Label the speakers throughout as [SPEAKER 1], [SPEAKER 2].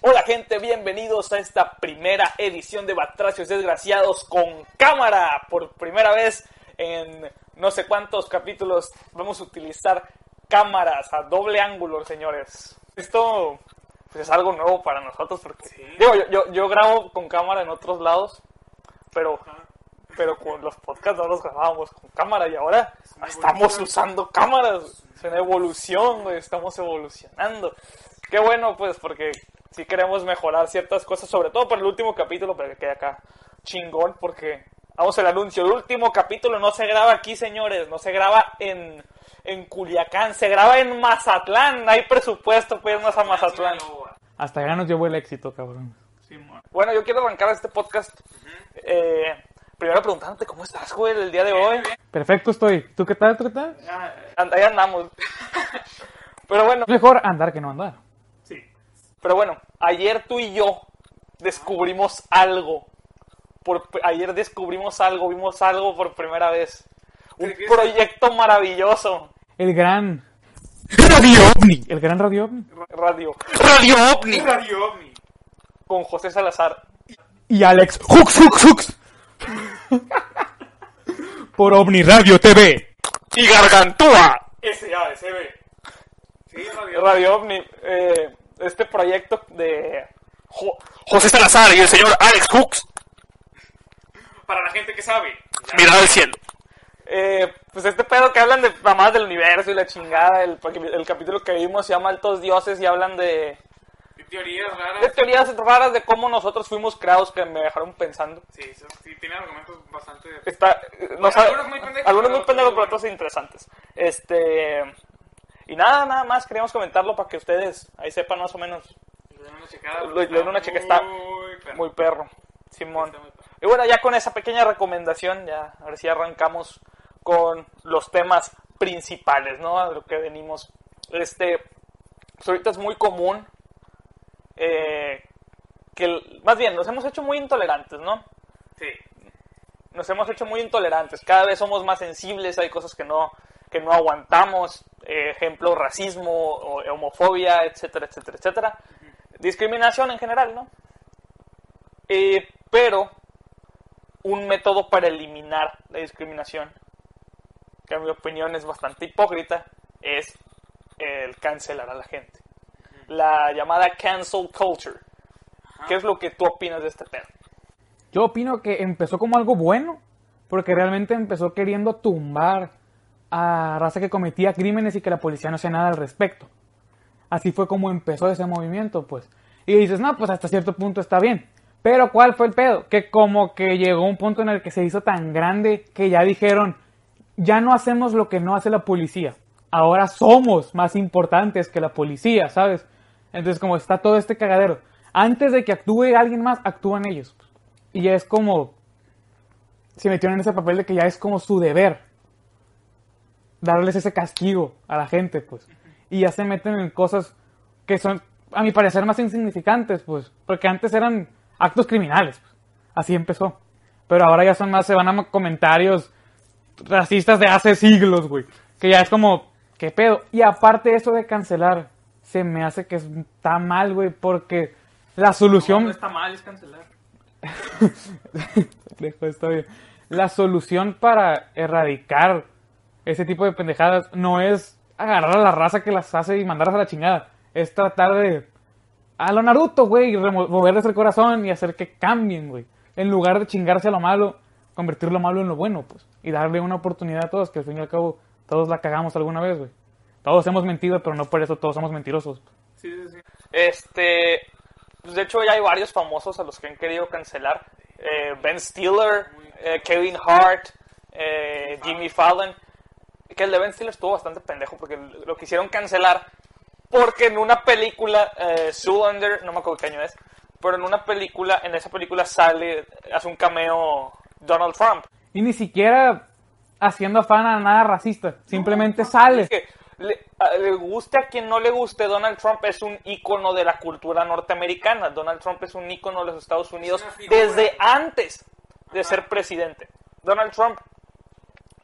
[SPEAKER 1] Hola gente, bienvenidos a esta primera edición de Batracios Desgraciados con cámara. Por primera vez en no sé cuántos capítulos vamos a utilizar cámaras a doble ángulo, señores. Esto pues, es algo nuevo para nosotros porque digo, yo, yo, yo grabo con cámara en otros lados, pero pero con los podcasts no los grabábamos con cámara y ahora estamos usando cámaras. Es una evolución, güey, estamos evolucionando. Qué bueno, pues, porque si queremos mejorar ciertas cosas, sobre todo para el último capítulo, pero que quede acá chingón, porque vamos al anuncio. El último capítulo no se graba aquí, señores, no se graba en, en Culiacán, se graba en Mazatlán. Hay presupuesto para irnos a Mazatlán.
[SPEAKER 2] Hasta ya nos llevó el éxito, cabrón.
[SPEAKER 1] Bueno, yo quiero arrancar este podcast. eh, primero preguntándote cómo estás, güey, el día de hoy.
[SPEAKER 2] Perfecto estoy. ¿Tú qué tal? ¿Tú qué tal?
[SPEAKER 1] And- Ahí andamos. Pero bueno,
[SPEAKER 2] Mejor andar que no andar.
[SPEAKER 1] Pero bueno, ayer tú y yo descubrimos algo. Por, ayer descubrimos algo, vimos algo por primera vez. Un proyecto maravilloso.
[SPEAKER 2] El gran...
[SPEAKER 3] Radio OVNI.
[SPEAKER 2] El gran radio ovni.
[SPEAKER 1] Radio.
[SPEAKER 3] Radio OVNI.
[SPEAKER 1] Con José Salazar.
[SPEAKER 2] Y Alex
[SPEAKER 3] Hux, Hux, Hux. Por OVNI Radio TV.
[SPEAKER 1] Y Gargantúa. SASB. Radio OVNI. eh, este proyecto de... Jo-
[SPEAKER 3] José Salazar y el señor Alex Hux.
[SPEAKER 4] Para la gente que sabe.
[SPEAKER 3] Mirada al cielo.
[SPEAKER 1] Eh, pues este pedo que hablan de mamás del universo y la chingada, el, el capítulo que vimos se llama Altos Dioses y hablan de,
[SPEAKER 4] teorías
[SPEAKER 1] de
[SPEAKER 4] raras.
[SPEAKER 1] teorías raras de cómo nosotros fuimos creados que me dejaron pensando.
[SPEAKER 4] Sí, tiene argumentos bastante.
[SPEAKER 1] Está, sabe-
[SPEAKER 4] algunos muy pendejos,
[SPEAKER 1] algunos muy
[SPEAKER 4] pero-
[SPEAKER 1] pendejos, pero otros interesantes. Este, y nada, nada más queríamos comentarlo para que ustedes ahí sepan más o menos.
[SPEAKER 4] Le den una checada.
[SPEAKER 1] Le- le den una checa, está
[SPEAKER 4] muy perro.
[SPEAKER 1] Muy perro, Simón.
[SPEAKER 4] Está muy perro.
[SPEAKER 1] Y bueno, ya con esa pequeña recomendación, ya ahora sí arrancamos con los temas principales, ¿no? A lo que venimos. Este, pues ahorita es muy común eh, que, más bien, nos hemos hecho muy intolerantes, ¿no?
[SPEAKER 4] Sí.
[SPEAKER 1] nos hemos hecho muy intolerantes, cada vez somos más sensibles, hay cosas que no, que no aguantamos, eh, ejemplo, racismo, o, homofobia, etcétera, etcétera, etcétera. Discriminación en general, ¿no? Eh, pero un método para eliminar la discriminación, que en mi opinión es bastante hipócrita, es el cancelar a la gente. La llamada cancel culture. ¿Qué es lo que tú opinas de este pedo?
[SPEAKER 2] Yo opino que empezó como algo bueno, porque realmente empezó queriendo tumbar a raza que cometía crímenes y que la policía no hacía nada al respecto. Así fue como empezó ese movimiento, pues. Y dices, no, pues hasta cierto punto está bien. Pero ¿cuál fue el pedo? Que como que llegó un punto en el que se hizo tan grande que ya dijeron, ya no hacemos lo que no hace la policía. Ahora somos más importantes que la policía, ¿sabes? Entonces como está todo este cagadero. Antes de que actúe alguien más, actúan ellos. Y ya es como, se metieron en ese papel de que ya es como su deber darles ese castigo a la gente, pues. Y ya se meten en cosas que son, a mi parecer, más insignificantes, pues. Porque antes eran actos criminales. pues. Así empezó. Pero ahora ya son más, se van a comentarios racistas de hace siglos, güey. Que ya es como, ¿qué pedo? Y aparte eso de cancelar, se me hace que está mal, güey, porque la solución...
[SPEAKER 4] No está mal, es cancelar.
[SPEAKER 2] Pendejo, está bien. La solución para erradicar ese tipo de pendejadas no es agarrar a la raza que las hace y mandarlas a la chingada. Es tratar de. A lo Naruto, güey, moverles el corazón y hacer que cambien, güey. En lugar de chingarse a lo malo, convertir lo malo en lo bueno, pues. Y darle una oportunidad a todos, que al fin y al cabo todos la cagamos alguna vez, güey. Todos hemos mentido, pero no por eso todos somos mentirosos.
[SPEAKER 4] Sí, sí, sí.
[SPEAKER 1] Este, pues de hecho ya hay varios famosos a los que han querido cancelar. Eh, ben Stiller, eh, Kevin Hart, eh, Jimmy Fallon. Que el de Ben Stiller estuvo bastante pendejo porque lo quisieron cancelar porque en una película, eh, Zoolander, no me acuerdo qué año es, pero en una película, en esa película sale, hace un cameo Donald Trump.
[SPEAKER 2] Y ni siquiera haciendo afán a nada racista. Simplemente sale.
[SPEAKER 1] Es que le, a- le guste a quien no le guste, Donald Trump es un ícono de la cultura norteamericana. Donald Trump es un ícono de los Estados Unidos desde antes de ser presidente. Donald Trump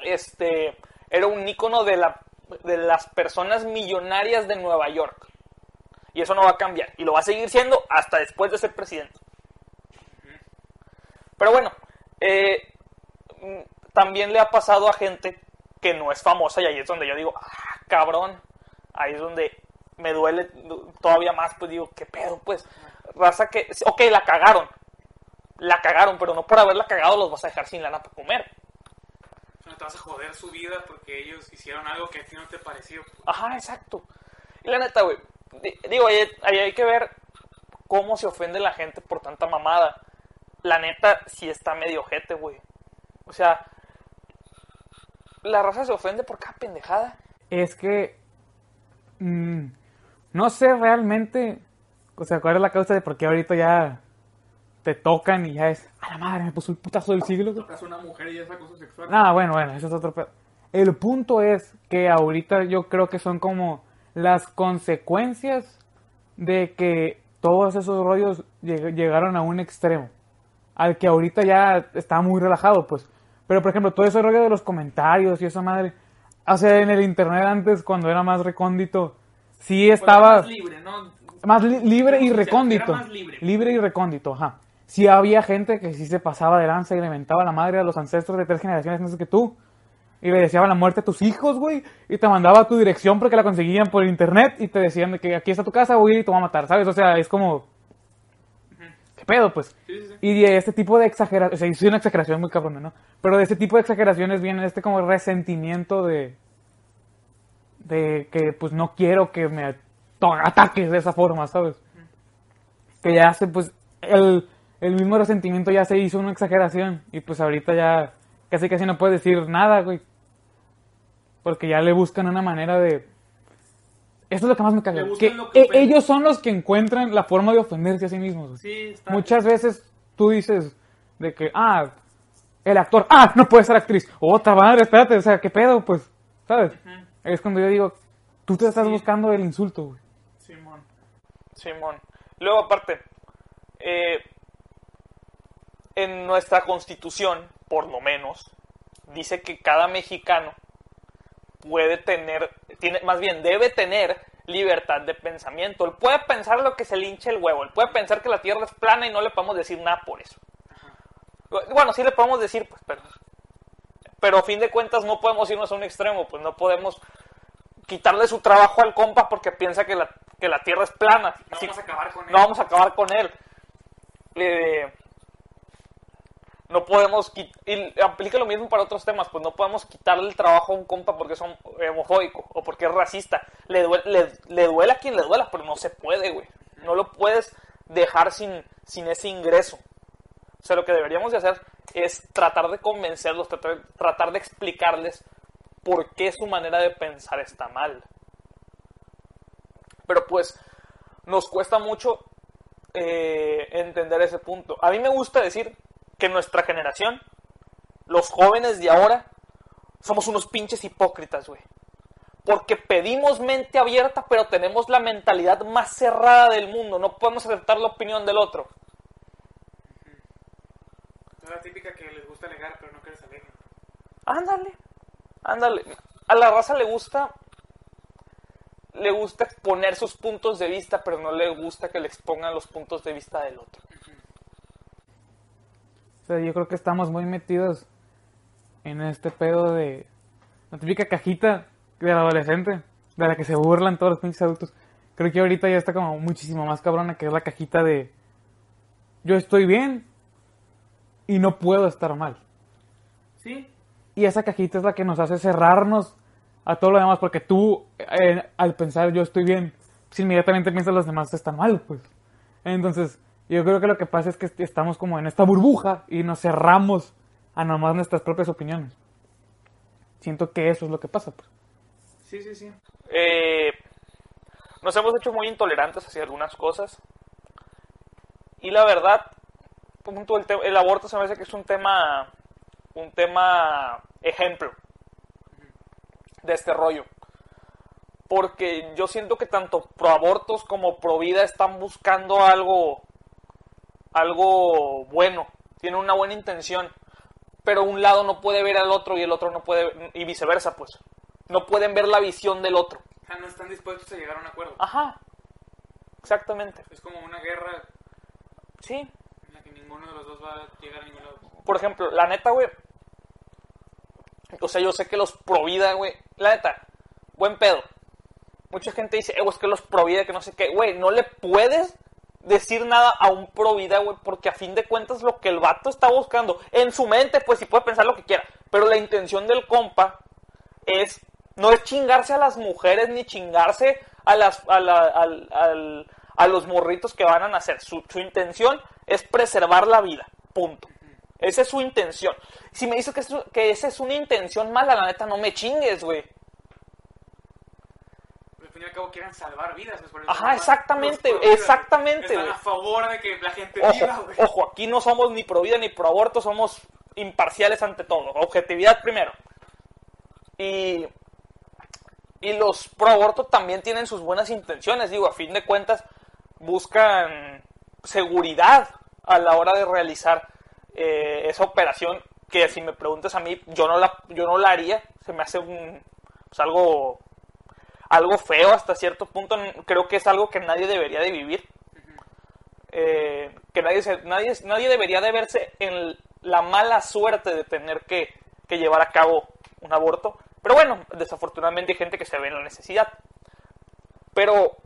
[SPEAKER 1] este, era un ícono de, la, de las personas millonarias de Nueva York. Y eso no va a cambiar. Y lo va a seguir siendo hasta después de ser presidente. Pero bueno, eh, también le ha pasado a gente que no es famosa y ahí es donde yo digo, ah, cabrón, ahí es donde me duele todavía más, pues digo, ¿qué pedo? Pues, raza que, ok, la cagaron, la cagaron, pero no por haberla cagado los vas a dejar sin lana para comer.
[SPEAKER 4] Te vas a joder su vida porque ellos hicieron algo que a ti no te pareció.
[SPEAKER 1] Ajá, exacto. Y la neta, güey, di- digo, ahí, ahí hay que ver cómo se ofende la gente por tanta mamada. La neta, sí está medio ojete, güey. O sea, la raza se ofende por cada pendejada.
[SPEAKER 2] Es que. mm, no sé realmente. O sea, cuál es la causa de por qué ahorita ya te tocan y ya es. A la madre, me puso el putazo del siglo. güey".
[SPEAKER 4] Tocas a una mujer y es acoso sexual.
[SPEAKER 2] Ah, bueno, bueno, eso es otro pedo. El punto es que ahorita yo creo que son como las consecuencias de que todos esos rollos lleg- llegaron a un extremo. Al que ahorita ya está muy relajado, pues. Pero, por ejemplo, todo ese rollo de los comentarios y esa madre. O sea, en el internet antes, cuando era más recóndito, sí estaba
[SPEAKER 4] Más libre, ¿no?
[SPEAKER 2] más li- libre y recóndito.
[SPEAKER 4] más libre.
[SPEAKER 2] y recóndito, ajá. Sí había gente que sí se pasaba de lanza y le mentaba la madre a los ancestros de tres generaciones antes que tú. Y le deseaba la muerte a tus hijos, güey. Y te mandaba a tu dirección porque la conseguían por internet y te decían de que aquí está tu casa, voy a ir y te voy a matar, ¿sabes? O sea, es como... ¿Qué pedo, pues?
[SPEAKER 4] Sí, sí, sí.
[SPEAKER 2] Y de este tipo de exageración, o sea, sí, una exageración muy cabrona, ¿no? Pero de este tipo de exageraciones viene este como resentimiento de... De que pues no quiero que me ataques de esa forma, ¿sabes? Que ya se, pues, el, el mismo resentimiento ya se hizo una exageración y pues ahorita ya casi casi no puedes decir nada, güey. Porque ya le buscan una manera de... Eso es lo que más me caga. Que, e- ellos son los que encuentran la forma de ofenderse a sí mismos. güey.
[SPEAKER 4] Sí, está.
[SPEAKER 2] Muchas veces tú dices de que, ah, el actor, ah, no puede ser actriz. Otra madre, espérate, o sea, ¿qué pedo? Pues, ¿sabes? Es cuando yo digo, tú te estás
[SPEAKER 4] Sí.
[SPEAKER 2] buscando el insulto, güey.
[SPEAKER 4] Simón.
[SPEAKER 1] Simón. Luego, aparte, eh, en nuestra constitución, por lo menos, dice que cada mexicano puede tener, tiene, más bien debe tener libertad de pensamiento. Él puede pensar lo que se le hinche el huevo. Él puede pensar que la tierra es plana y no le podemos decir nada por eso. Bueno, sí le podemos decir, pues, pero, pero a fin de cuentas no podemos irnos a un extremo, pues no podemos quitarle su trabajo al compa porque piensa que la, que la tierra es plana.
[SPEAKER 4] No
[SPEAKER 1] Sí,
[SPEAKER 4] vamos a acabar con él.
[SPEAKER 1] no vamos a acabar con él. Eh, no podemos y aplica lo mismo para otros temas, pues no podemos quitarle el trabajo a un compa porque es hom- homofóbico o porque es racista. Le duele, le, le duele a quien le duela, pero no se puede, güey. No lo puedes dejar sin, sin ese ingreso. O sea, lo que deberíamos de hacer es tratar de convencerlos, tratar, tratar de explicarles por qué su manera de pensar está mal. Pero pues nos cuesta mucho eh, entender ese punto. A mí me gusta decir que nuestra generación, los jóvenes de ahora, somos unos pinches hipócritas, güey. Porque pedimos mente abierta, pero tenemos la mentalidad más cerrada del mundo. No podemos aceptar la opinión del otro.
[SPEAKER 4] Es la típica que les gusta alegar, pero no quieres alegar.
[SPEAKER 1] Ándale, ándale. A la raza le gusta, le gusta exponer sus puntos de vista, pero no le gusta que le expongan los puntos de vista del otro.
[SPEAKER 2] O sea, yo creo que estamos muy metidos en este pedo de la típica cajita del adolescente, de la que se burlan todos los pinches adultos. Creo que ahorita ya está como muchísimo más cabrona que es la cajita de yo estoy bien y no puedo estar mal.
[SPEAKER 4] Sí,
[SPEAKER 2] Y esa cajita es la que nos hace cerrarnos a todo lo demás, porque tú, eh, al pensar yo estoy bien, pues inmediatamente piensas los demás están mal, pues. Entonces, yo creo que lo que pasa es que est- estamos como en esta burbuja y nos cerramos a nomás nuestras propias opiniones. Siento que eso es lo que pasa, pues.
[SPEAKER 4] sí, sí, sí.
[SPEAKER 1] Eh, nos hemos hecho muy intolerantes hacia algunas cosas. Y la verdad, punto, el, el aborto se me hace que es un tema, un tema ejemplo de este rollo. Porque yo siento que tanto pro abortos como pro vida están buscando algo, algo bueno, tienen una buena intención, pero un lado no puede ver al otro y el otro no puede, y viceversa, pues. No pueden ver la visión del otro.
[SPEAKER 4] No están dispuestos a llegar a un acuerdo.
[SPEAKER 1] Ajá. exactamente.
[SPEAKER 4] Es como una guerra
[SPEAKER 1] Sí,
[SPEAKER 4] en la que ninguno de los dos va a llegar a ningún lado.
[SPEAKER 1] por ejemplo, la neta, güey. O sea, yo sé que los pro vida, güey. La neta, buen pedo. Mucha gente dice, eh, es que los pro vida, que no sé qué. Güey, no le puedes decir nada a un pro vida, güey, porque a fin de cuentas lo que el vato está buscando en su mente, pues sí puede pensar lo que quiera. Pero la intención del compa es, no es chingarse a las mujeres ni chingarse a las, a, la- al- al- a los morritos que van a nacer. Su, su intención es preservar la vida. Punto. Esa es su intención. Si me dices que, es- que esa es una intención mala, la neta, no me chingues, güey.
[SPEAKER 4] Fin y al cabo quieren salvar vidas. pues,
[SPEAKER 1] Ajá, exactamente, exactamente,
[SPEAKER 4] Están a favor de que la gente viva,
[SPEAKER 1] Ojo,
[SPEAKER 4] güey.
[SPEAKER 1] ojo, aquí no somos ni pro vida ni pro aborto, somos imparciales ante todo. Objetividad primero. Y, y los pro aborto también tienen sus buenas intenciones. Digo, a fin de cuentas, buscan seguridad a la hora de realizar eh, esa operación. Que si me preguntas a mí, yo no la, yo no la haría. Se me hace un, pues, algo, algo feo hasta cierto punto. Creo que es algo que nadie debería de vivir eh, que nadie, se- nadie, nadie debería de verse en la mala suerte de tener que, que llevar a cabo un aborto. Pero bueno, desafortunadamente hay gente que se ve en la necesidad. Pero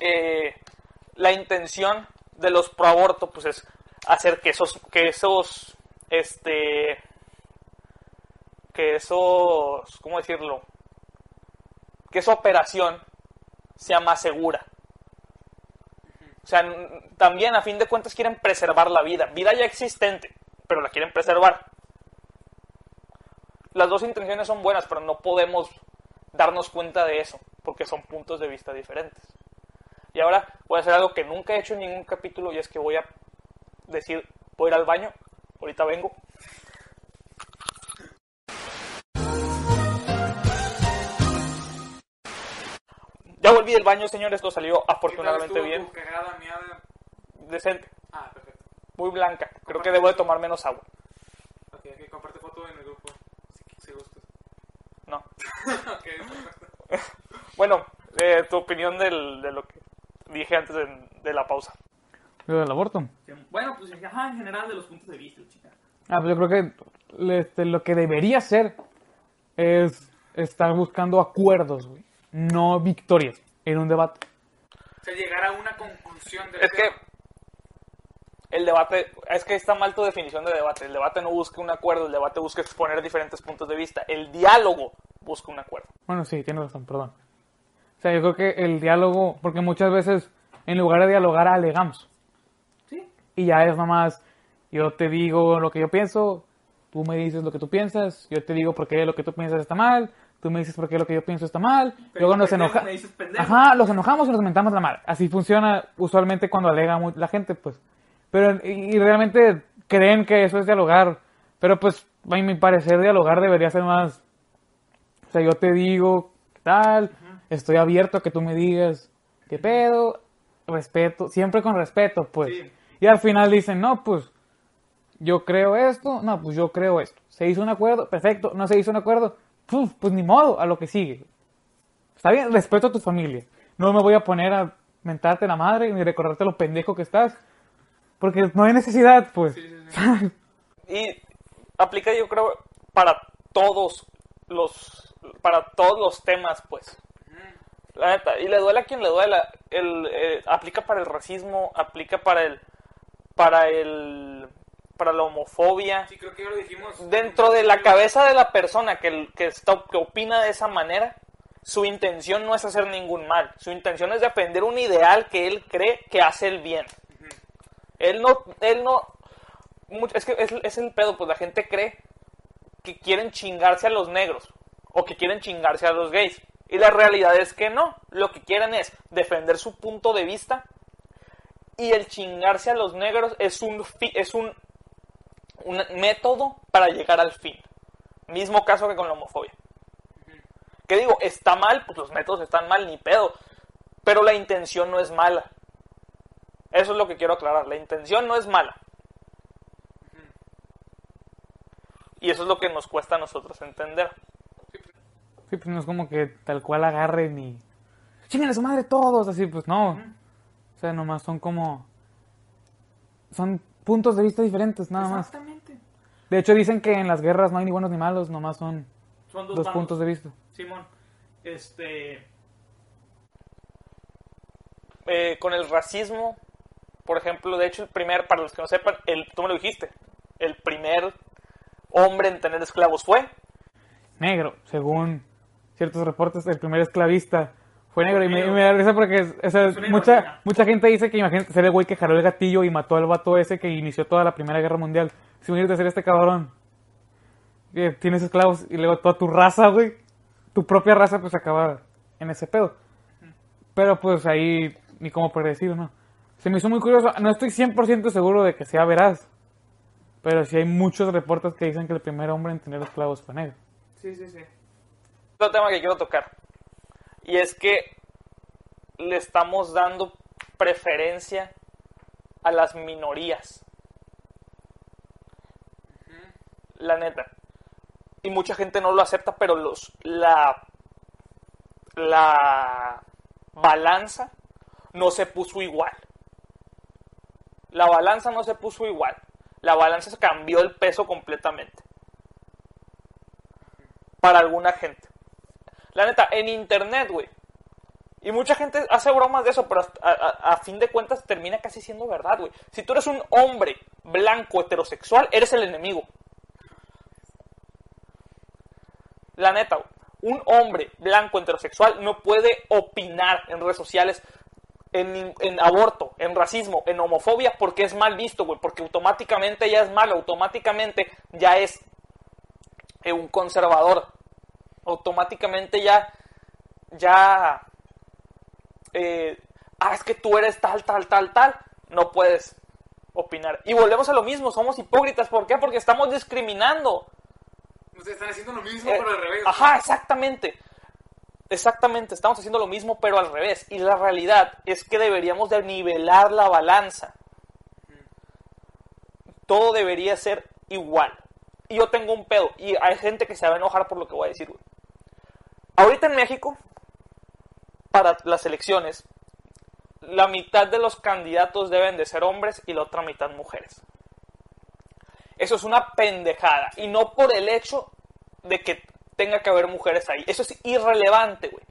[SPEAKER 1] eh, la intención de los pro aborto pues es hacer que esos, que esos, este, que esos, ¿cómo decirlo? Que esa operación sea más segura. O sea, también a fin de cuentas quieren preservar la vida. Vida ya existente, pero la quieren preservar. Las dos intenciones son buenas, pero no podemos darnos cuenta de eso, porque son puntos de vista diferentes. Y ahora voy a hacer algo que nunca he hecho en ningún capítulo y es que voy a decir, voy a ir al baño, ahorita vengo. Ya volví del baño, señores, esto salió
[SPEAKER 4] ¿Qué tal
[SPEAKER 1] afortunadamente bien,
[SPEAKER 4] tu cagada, miada?
[SPEAKER 1] decente,
[SPEAKER 4] Ah, perfecto.
[SPEAKER 1] muy blanca. Creo que debo de tomar menos agua.
[SPEAKER 4] Ok, ok, comparte foto en el grupo. Si, si gustas.
[SPEAKER 1] No.
[SPEAKER 4] ok, perfecto.
[SPEAKER 1] Bueno, eh, tu opinión del, de lo que dije antes de, de la pausa.
[SPEAKER 2] Lo del aborto.
[SPEAKER 1] Bueno, pues ajá, en general de los puntos de vista, chica.
[SPEAKER 2] Ah, pues yo creo que este, lo que debería hacer es estar buscando acuerdos, güey. No victorias en un debate.
[SPEAKER 4] O sea, llegar a una conclusión del
[SPEAKER 1] Es que
[SPEAKER 4] tema.
[SPEAKER 1] el debate, es que está mal tu definición de debate. El debate no busca un acuerdo, el debate busca exponer diferentes puntos de vista. El diálogo busca un acuerdo.
[SPEAKER 2] Bueno, sí, tienes razón, perdón. O sea, yo creo que el diálogo, porque muchas veces en lugar de dialogar alegamos.
[SPEAKER 1] Sí.
[SPEAKER 2] Y ya es nomás, yo te digo lo que yo pienso, tú me dices lo que tú piensas, yo te digo por qué lo que tú piensas está mal, tú me dices por qué lo que yo pienso está mal, luego nos enojamos. Ajá, los enojamos y nos mentamos la madre. Así funciona usualmente cuando alega la gente, pues. Pero, y, y realmente creen que eso es dialogar. Pero pues, a mi parecer, dialogar debería ser más. O sea, yo te digo, ¿qué tal? Estoy abierto a que tú me digas, ¿qué pedo? Respeto, siempre con respeto, pues.
[SPEAKER 1] Sí.
[SPEAKER 2] Y al final dicen, no, pues, yo creo esto, no, pues yo creo esto. Se hizo un acuerdo, perfecto, no se hizo un acuerdo, puf, pues ni modo, a lo que sigue. Está bien, respeto a tu familia. No me voy a poner a mentarte la madre ni recordarte lo pendejo que estás. Porque no hay necesidad, pues.
[SPEAKER 1] Y aplica yo creo para todos los para todos los temas, pues. La neta, y le duele a quien le duela. El, eh, aplica para el racismo, aplica para el para el para la homofobia.
[SPEAKER 4] Sí, creo que ya lo dijimos.
[SPEAKER 1] Dentro de la cabeza de la persona que, que, está, que opina de esa manera, su intención no es hacer ningún mal. Su intención es defender un ideal que él cree que hace el bien. Él no, él no, es que es, es el pedo, pues la gente cree que quieren chingarse a los negros o que quieren chingarse a los gays. Y la realidad es que no, lo que quieren es defender su punto de vista y el chingarse a los negros es un, fi- es un, un método para llegar al fin. Mismo caso que con la homofobia. Que digo, está mal, pues los métodos están mal, ni pedo. Pero la intención no es mala. Eso es lo que quiero aclarar. La intención no es mala. Y eso es lo que nos cuesta a nosotros entender.
[SPEAKER 2] Sí, pues no es como que tal cual agarren y... chinguen a su madre todos, así, pues no. O sea, nomás son como... Son puntos de vista diferentes, nada más.
[SPEAKER 1] Exactamente.
[SPEAKER 2] De hecho, dicen que en las guerras no hay ni buenos ni malos, nomás son
[SPEAKER 1] Son dos,
[SPEAKER 2] puntos de vista.
[SPEAKER 1] Simón, este... Eh, con el racismo, por ejemplo, de hecho, el primer, para los que no sepan, el, tú me lo dijiste, el primer hombre en tener esclavos fue.
[SPEAKER 2] Negro, según ciertos reportes, el primer esclavista fue negro. Y me, y me da risa porque o sea,
[SPEAKER 1] una
[SPEAKER 2] mucha, mucha gente dice que imagínate ser el güey que jaló el gatillo y mató al vato ese que inició toda la Primera Guerra Mundial. Si imagínate ser este cabrón. Que tienes esclavos y luego toda tu raza, güey. Tu propia raza, pues acaba en ese pedo. Pero pues ahí ni cómo predecir, ¿no? Se me hizo muy curioso. No estoy 100% seguro de que sea veraz. Pero sí hay muchos reportes que dicen que el primer hombre en tener esclavos fue negro.
[SPEAKER 1] Sí, sí, sí. Otro tema que quiero tocar. Y es que le estamos dando preferencia a las minorías. La neta. Y mucha gente no lo acepta, pero los la la balanza no se puso igual. La balanza no se puso igual. La balanza cambió el peso completamente para alguna gente. La neta, en internet, güey. Y mucha gente hace bromas de eso, pero a, a- fin de cuentas termina casi siendo verdad, güey. Si tú eres un hombre blanco heterosexual, eres el enemigo. La neta, güey. Un hombre blanco heterosexual no puede opinar en redes sociales en, en aborto, en racismo, en homofobia, porque es mal visto, güey. Porque automáticamente ya es malo, automáticamente ya es eh, un conservador. Automáticamente ya, ya, eh, ah, es que tú eres tal, tal, tal, tal, no puedes opinar. Y volvemos a lo mismo, somos hipócritas, ¿por qué? Porque estamos discriminando.
[SPEAKER 4] Sea, están haciendo lo mismo,
[SPEAKER 1] Eh,
[SPEAKER 4] pero al revés.
[SPEAKER 1] Ajá, exactamente. Exactamente, estamos haciendo lo mismo, pero al revés. Y la realidad es que deberíamos de nivelar la balanza. Todo debería ser igual. Y yo tengo un pedo. Y hay gente que se va a enojar por lo que voy a decir. güey. Ahorita en México, para las elecciones, la mitad de los candidatos deben de ser hombres y la otra mitad mujeres. Eso es una pendejada. Y no por el hecho de que tenga que haber mujeres ahí. Eso es irrelevante, güey.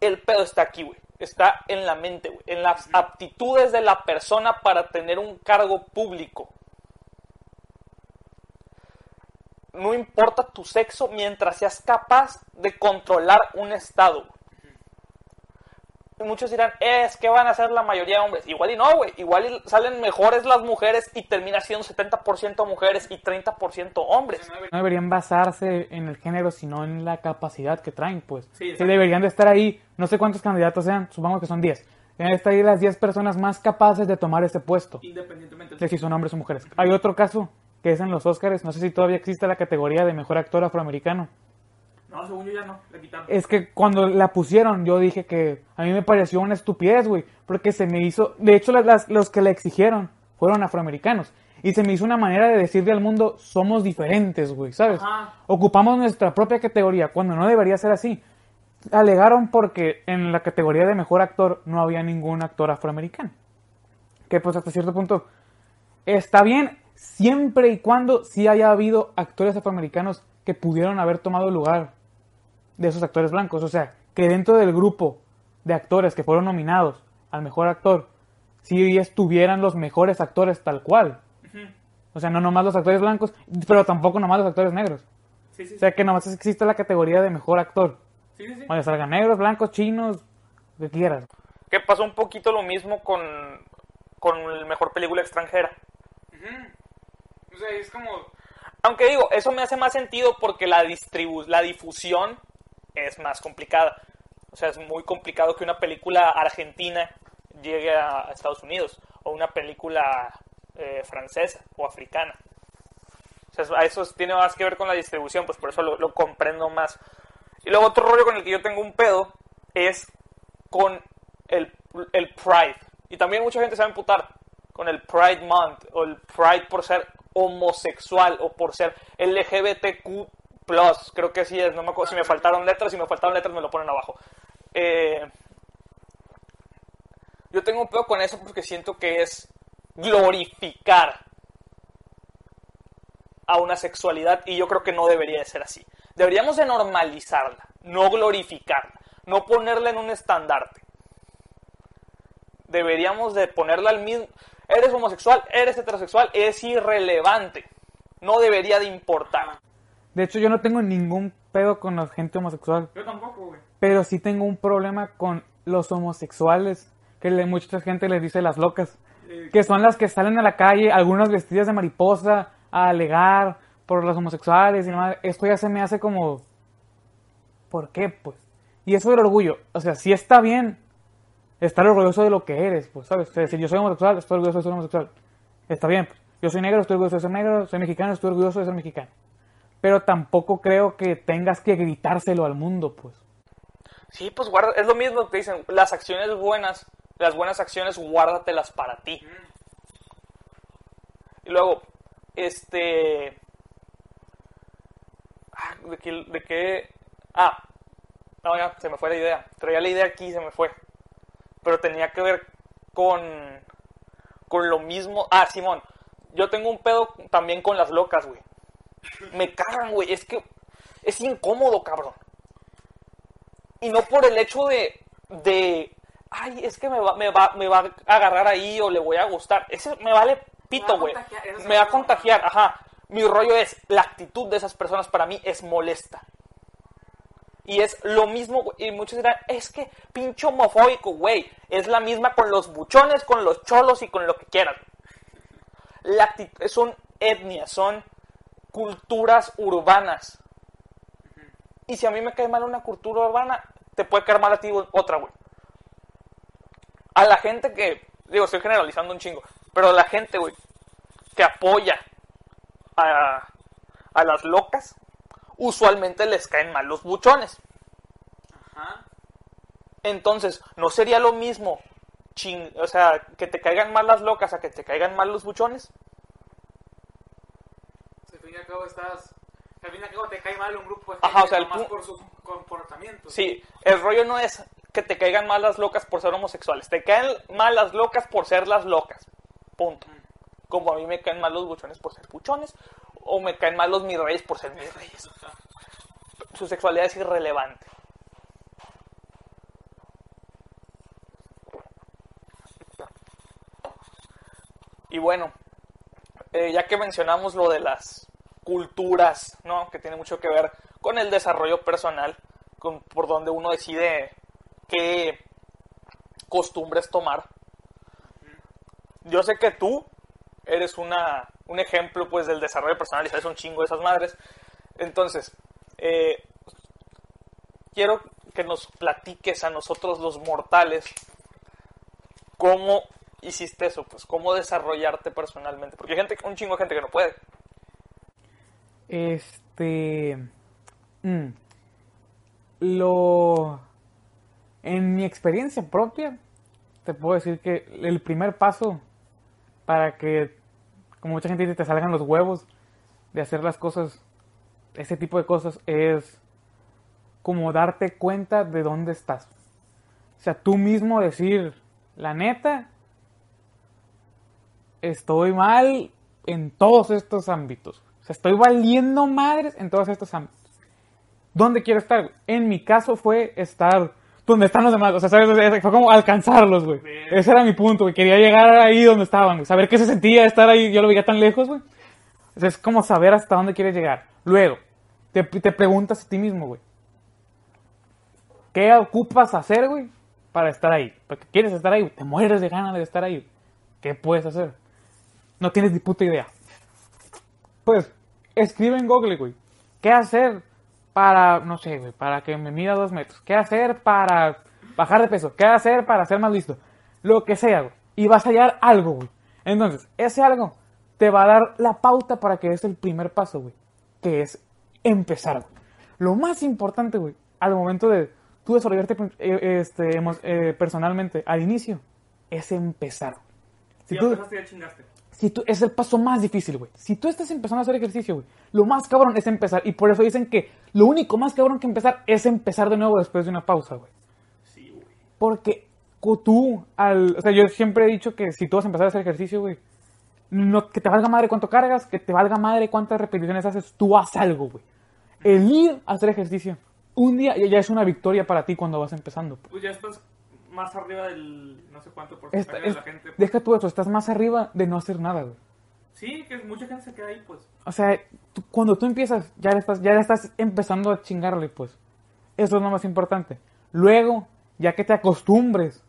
[SPEAKER 1] El pedo está aquí, güey. Está en la mente, güey. En las aptitudes de la persona para tener un cargo público. No importa tu sexo mientras seas capaz de controlar un estado. Y muchos dirán, es que van a ser la mayoría hombres. Igual y no, güey. Igual y salen mejores las mujeres y termina siendo 70% mujeres y 30% hombres.
[SPEAKER 2] No deberían basarse en el género, sino en la capacidad que traen, pues.
[SPEAKER 1] Sí,
[SPEAKER 2] Sí, deberían de estar ahí, no sé cuántos candidatos sean, supongo que son 10. Deberían de estar ahí las 10 personas más capaces de tomar ese puesto,
[SPEAKER 1] Independientemente
[SPEAKER 2] de si son hombres o mujeres. Hay otro caso, que es en los Oscars, no sé si todavía existe la categoría de mejor actor afroamericano.
[SPEAKER 1] No, según yo ya no, le quitaron.
[SPEAKER 2] Es que cuando la pusieron, yo dije que a mí me pareció una estupidez, güey, porque se me hizo, de hecho las- las- los que la exigieron fueron afroamericanos. Y se me hizo una manera de decirle al mundo, somos diferentes, güey, ¿sabes?
[SPEAKER 1] Ajá.
[SPEAKER 2] Ocupamos nuestra propia categoría, cuando no debería ser así. Alegaron porque en la categoría de mejor actor no había ningún actor afroamericano. Que pues hasta cierto punto está bien, siempre y cuando sí haya habido actores afroamericanos que pudieron haber tomado el lugar de esos actores blancos. O sea, que dentro del grupo de actores que fueron nominados al mejor actor, sí estuvieran los mejores actores tal cual. O sea, no nomás los actores blancos, pero tampoco nomás los actores negros.
[SPEAKER 1] Sí, sí,
[SPEAKER 2] O sea, que nomás existe la categoría de mejor actor.
[SPEAKER 1] sí, sí, sí.
[SPEAKER 2] Donde salgan negros, blancos, chinos, lo que quieras.
[SPEAKER 1] Que pasó un poquito lo mismo con, con el mejor película extranjera.
[SPEAKER 4] O sea, es como.
[SPEAKER 1] Aunque digo, eso me hace más sentido porque la, distribu la difusión es más complicada. O sea, es muy complicado que una película argentina llegue a Estados Unidos o una película eh, francesa o africana. O sea, eso- tiene más que ver con la distribución, pues por eso lo, lo comprendo más. Y luego otro rollo con el que yo tengo un pedo es con el, el Pride. Y también mucha gente se va a emputar con el Pride Month o el Pride por ser homosexual o por ser LGBTQ creo que sí es, no me acuerdo si me faltaron letras, si me faltaron letras me lo ponen abajo. Eh, yo tengo un pedo con eso porque siento que es glorificar a una sexualidad y yo creo que no debería de ser así. Deberíamos de normalizarla, no glorificarla, no ponerla en un estandarte. Deberíamos de ponerla al mismo... Eres homosexual, eres heterosexual, es irrelevante. No debería de importar.
[SPEAKER 2] De hecho, yo no tengo ningún pedo con la gente homosexual.
[SPEAKER 4] Yo tampoco, güey.
[SPEAKER 2] Pero sí tengo un problema con los homosexuales, que le- mucha gente les dice las locas, que son las que salen a la calle, algunas vestidas de mariposa, a alegar por los homosexuales y demás. Esto ya se me hace como... ¿Por qué, pues? Y eso del orgullo, o sea, sí está bien estar orgulloso de lo que eres, pues, ¿sabes? Sea, decir, yo soy homosexual, estoy orgulloso de ser homosexual. Está bien, pues. Yo soy negro, estoy orgulloso de ser negro, soy mexicano, estoy orgulloso de ser mexicano. Pero tampoco creo que tengas que gritárselo al mundo, pues.
[SPEAKER 1] Sí, pues guarda, es lo mismo que dicen, las acciones buenas, las buenas acciones, guárdatelas para ti. Y luego, este... ah, ¿De qué? De qué? Ah, no, ya, se me fue la idea. Traía la idea aquí y se me fue. Pero tenía que ver con... Con lo mismo... Ah, Simón, yo tengo un pedo también con las locas, güey. Me cagan, güey. Es que es incómodo, cabrón. Y no por el hecho de, de ay, es que me va, me, va, me va a agarrar ahí o le voy a gustar. Ese me vale pito, güey. Me va a contagiar, ajá. Mi rollo es, la actitud de esas personas para mí es molesta. Y es lo mismo, y muchos dirán, es que pinche homofóbico, güey. Es la misma con los buchones, con los cholos y con lo que quieran. La son etnias, son culturas urbanas. Y si a mí me cae mal una cultura urbana, te puede caer mal a ti otra, güey. A la gente que, digo, estoy generalizando un chingo, pero a la gente, güey, que apoya a, a las locas, usualmente les caen mal los buchones.
[SPEAKER 4] Ajá.
[SPEAKER 1] Entonces, ¿no sería lo mismo, chin, o sea, que te caigan mal las locas a que te caigan mal los buchones?
[SPEAKER 4] Al fin y al cabo estás... Al fin y al cabo te cae mal un grupo de
[SPEAKER 1] Ajá,
[SPEAKER 4] gente
[SPEAKER 1] o sea, el pu-
[SPEAKER 4] por su comportamiento.
[SPEAKER 1] Sí, el rollo no es que te caigan mal las locas por ser homosexuales, te caen mal las locas por ser las locas. Punto. Como a mí me caen mal los buchones por ser buchones, o me caen mal los mis reyes por ser mis reyes. Su sexualidad es irrelevante. Y bueno, eh, ya que mencionamos lo de las culturas, ¿no? Que tiene mucho que ver con el desarrollo personal, con por donde uno decide qué costumbres tomar. Yo sé que tú eres una, un ejemplo pues del desarrollo personal y sabes un chingo de esas madres. Entonces, eh, quiero que nos platiques a nosotros los mortales cómo hiciste eso, pues cómo desarrollarte personalmente. Porque hay gente, un chingo de gente que no puede.
[SPEAKER 2] Este. mm, lo. En mi experiencia propia, te puedo decir que el primer paso para que, como mucha gente dice, te salgan los huevos de hacer las cosas, ese tipo de cosas, es como darte cuenta de dónde estás. O sea, tú mismo decir, la neta, estoy mal en todos estos ámbitos. O sea, estoy valiendo madres en todos estos ámbitos. ¿Dónde quiero estar? En mi caso fue estar donde están los demás. O sea, ¿sabes? Fue como alcanzarlos, güey. Ese era mi punto, güey. Quería llegar ahí donde estaban, güey. Saber qué se sentía estar ahí. Yo lo veía tan lejos, güey. O sea, es como saber hasta dónde quieres llegar. Luego, te, te preguntas a ti mismo, güey. ¿Qué ocupas hacer, güey? Para estar ahí. Porque quieres estar ahí, güey. Te mueres de ganas de estar ahí. ¿Qué puedes hacer? No tienes ni puta idea. Pues, escribe en Google, güey. ¿Qué hacer para, no sé, güey, para que me mida dos metros? ¿Qué hacer para bajar de peso? ¿Qué hacer para ser más listo? Lo que sea, güey. Y vas a hallar algo, güey. Entonces, ese algo te va a dar la pauta para que des el primer paso, güey. Que es empezar, güey. Lo más importante, güey, al momento de tú desarrollarte eh, este, eh, personalmente al inicio, es empezar. Si
[SPEAKER 4] Si
[SPEAKER 2] tú,
[SPEAKER 4] empezaste, ya chingaste.
[SPEAKER 2] Si tú, es el paso más difícil, güey. Si tú estás empezando a hacer ejercicio, güey, lo más cabrón es empezar. Y por eso dicen que lo único más cabrón que empezar es empezar de nuevo después de una pausa, güey.
[SPEAKER 4] Sí, güey.
[SPEAKER 2] Porque tú, al, o sea, yo siempre he dicho que si tú vas a empezar a hacer ejercicio, güey, no, que te valga madre cuánto cargas, que te valga madre cuántas repeticiones haces, tú haz algo, güey. El ir a hacer ejercicio, un día ya ya es una victoria para ti cuando vas empezando.
[SPEAKER 4] Pues ya estás más arriba del no sé cuánto
[SPEAKER 2] Esta-
[SPEAKER 4] porcentaje de
[SPEAKER 2] es-
[SPEAKER 4] la gente. pues.
[SPEAKER 2] deja tú eso, estás más arriba de no hacer nada, güey.
[SPEAKER 4] Sí, que mucha gente se queda ahí, pues.
[SPEAKER 2] O sea, tú- cuando tú empiezas, ya le estás, ya le estás empezando a chingarle, pues. Eso es lo más importante. Luego, ya que te acostumbres,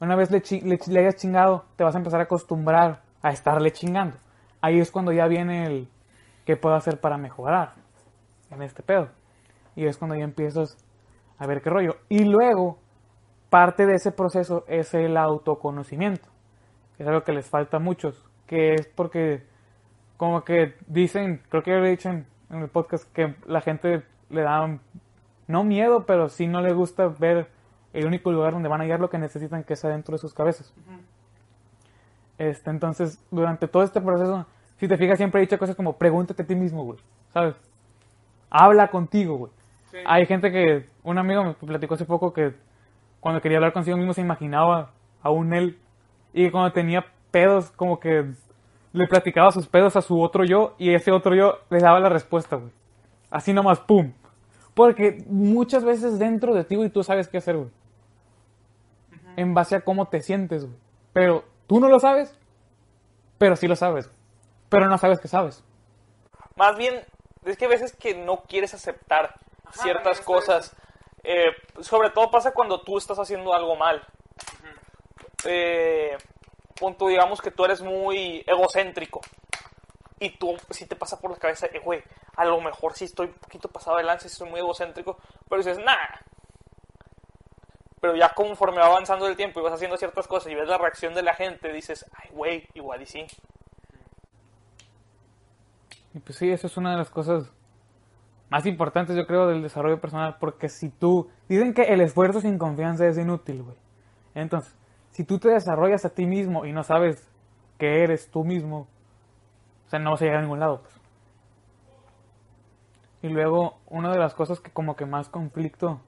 [SPEAKER 2] una vez le, le, le hayas chingado, te vas a empezar a acostumbrar a estarle chingando. Ahí es cuando ya viene el qué puedo hacer para mejorar en este pedo. Y es cuando ya empiezas a ver qué rollo. Y luego, parte de ese proceso es el autoconocimiento. que Es algo que les falta a muchos. Que es porque como que dicen, creo que ya lo he dicho en, en el podcast, que la gente le da, no miedo, pero sí no le gusta ver el único lugar donde van a hallar lo que necesitan, que es adentro de sus cabezas. este, entonces, durante todo este proceso, si te fijas, siempre he dicho cosas como, pregúntate a ti mismo, güey, ¿sabes? Habla contigo, güey.
[SPEAKER 4] Sí.
[SPEAKER 2] Hay gente que, un amigo me platicó hace poco que cuando quería hablar consigo mismo se imaginaba a un él y que cuando tenía pedos como que le platicaba sus pedos a su otro yo y ese otro yo le daba la respuesta, güey. Así nomás, pum. Porque muchas veces dentro de ti, güey, tú sabes qué hacer, güey. En base a cómo te sientes, güey. Pero tú no lo sabes, pero sí lo sabes. Pero no sabes que sabes.
[SPEAKER 1] Más bien, es que a veces que no quieres aceptar ciertas cosas. Eh, sobre todo pasa cuando tú estás haciendo algo mal. Eh, punto, digamos que tú eres muy egocéntrico. Y tú, si te pasa por la cabeza, eh, güey, a lo mejor sí estoy un poquito pasado de lanza, sí soy muy egocéntrico. Pero dices, nah. Pero ya conforme va avanzando el tiempo y vas haciendo ciertas cosas y ves la reacción de la gente, dices, ay, güey, igual y sí.
[SPEAKER 2] Y pues sí, eso es una de las cosas más importantes, yo creo, del desarrollo personal. Porque si tú. Dicen que el esfuerzo sin confianza es inútil, güey. Entonces, si tú te desarrollas a ti mismo y no sabes que eres tú mismo, o sea, no vas a llegar a ningún lado, pues. Y luego, una de las cosas que como que más conflicto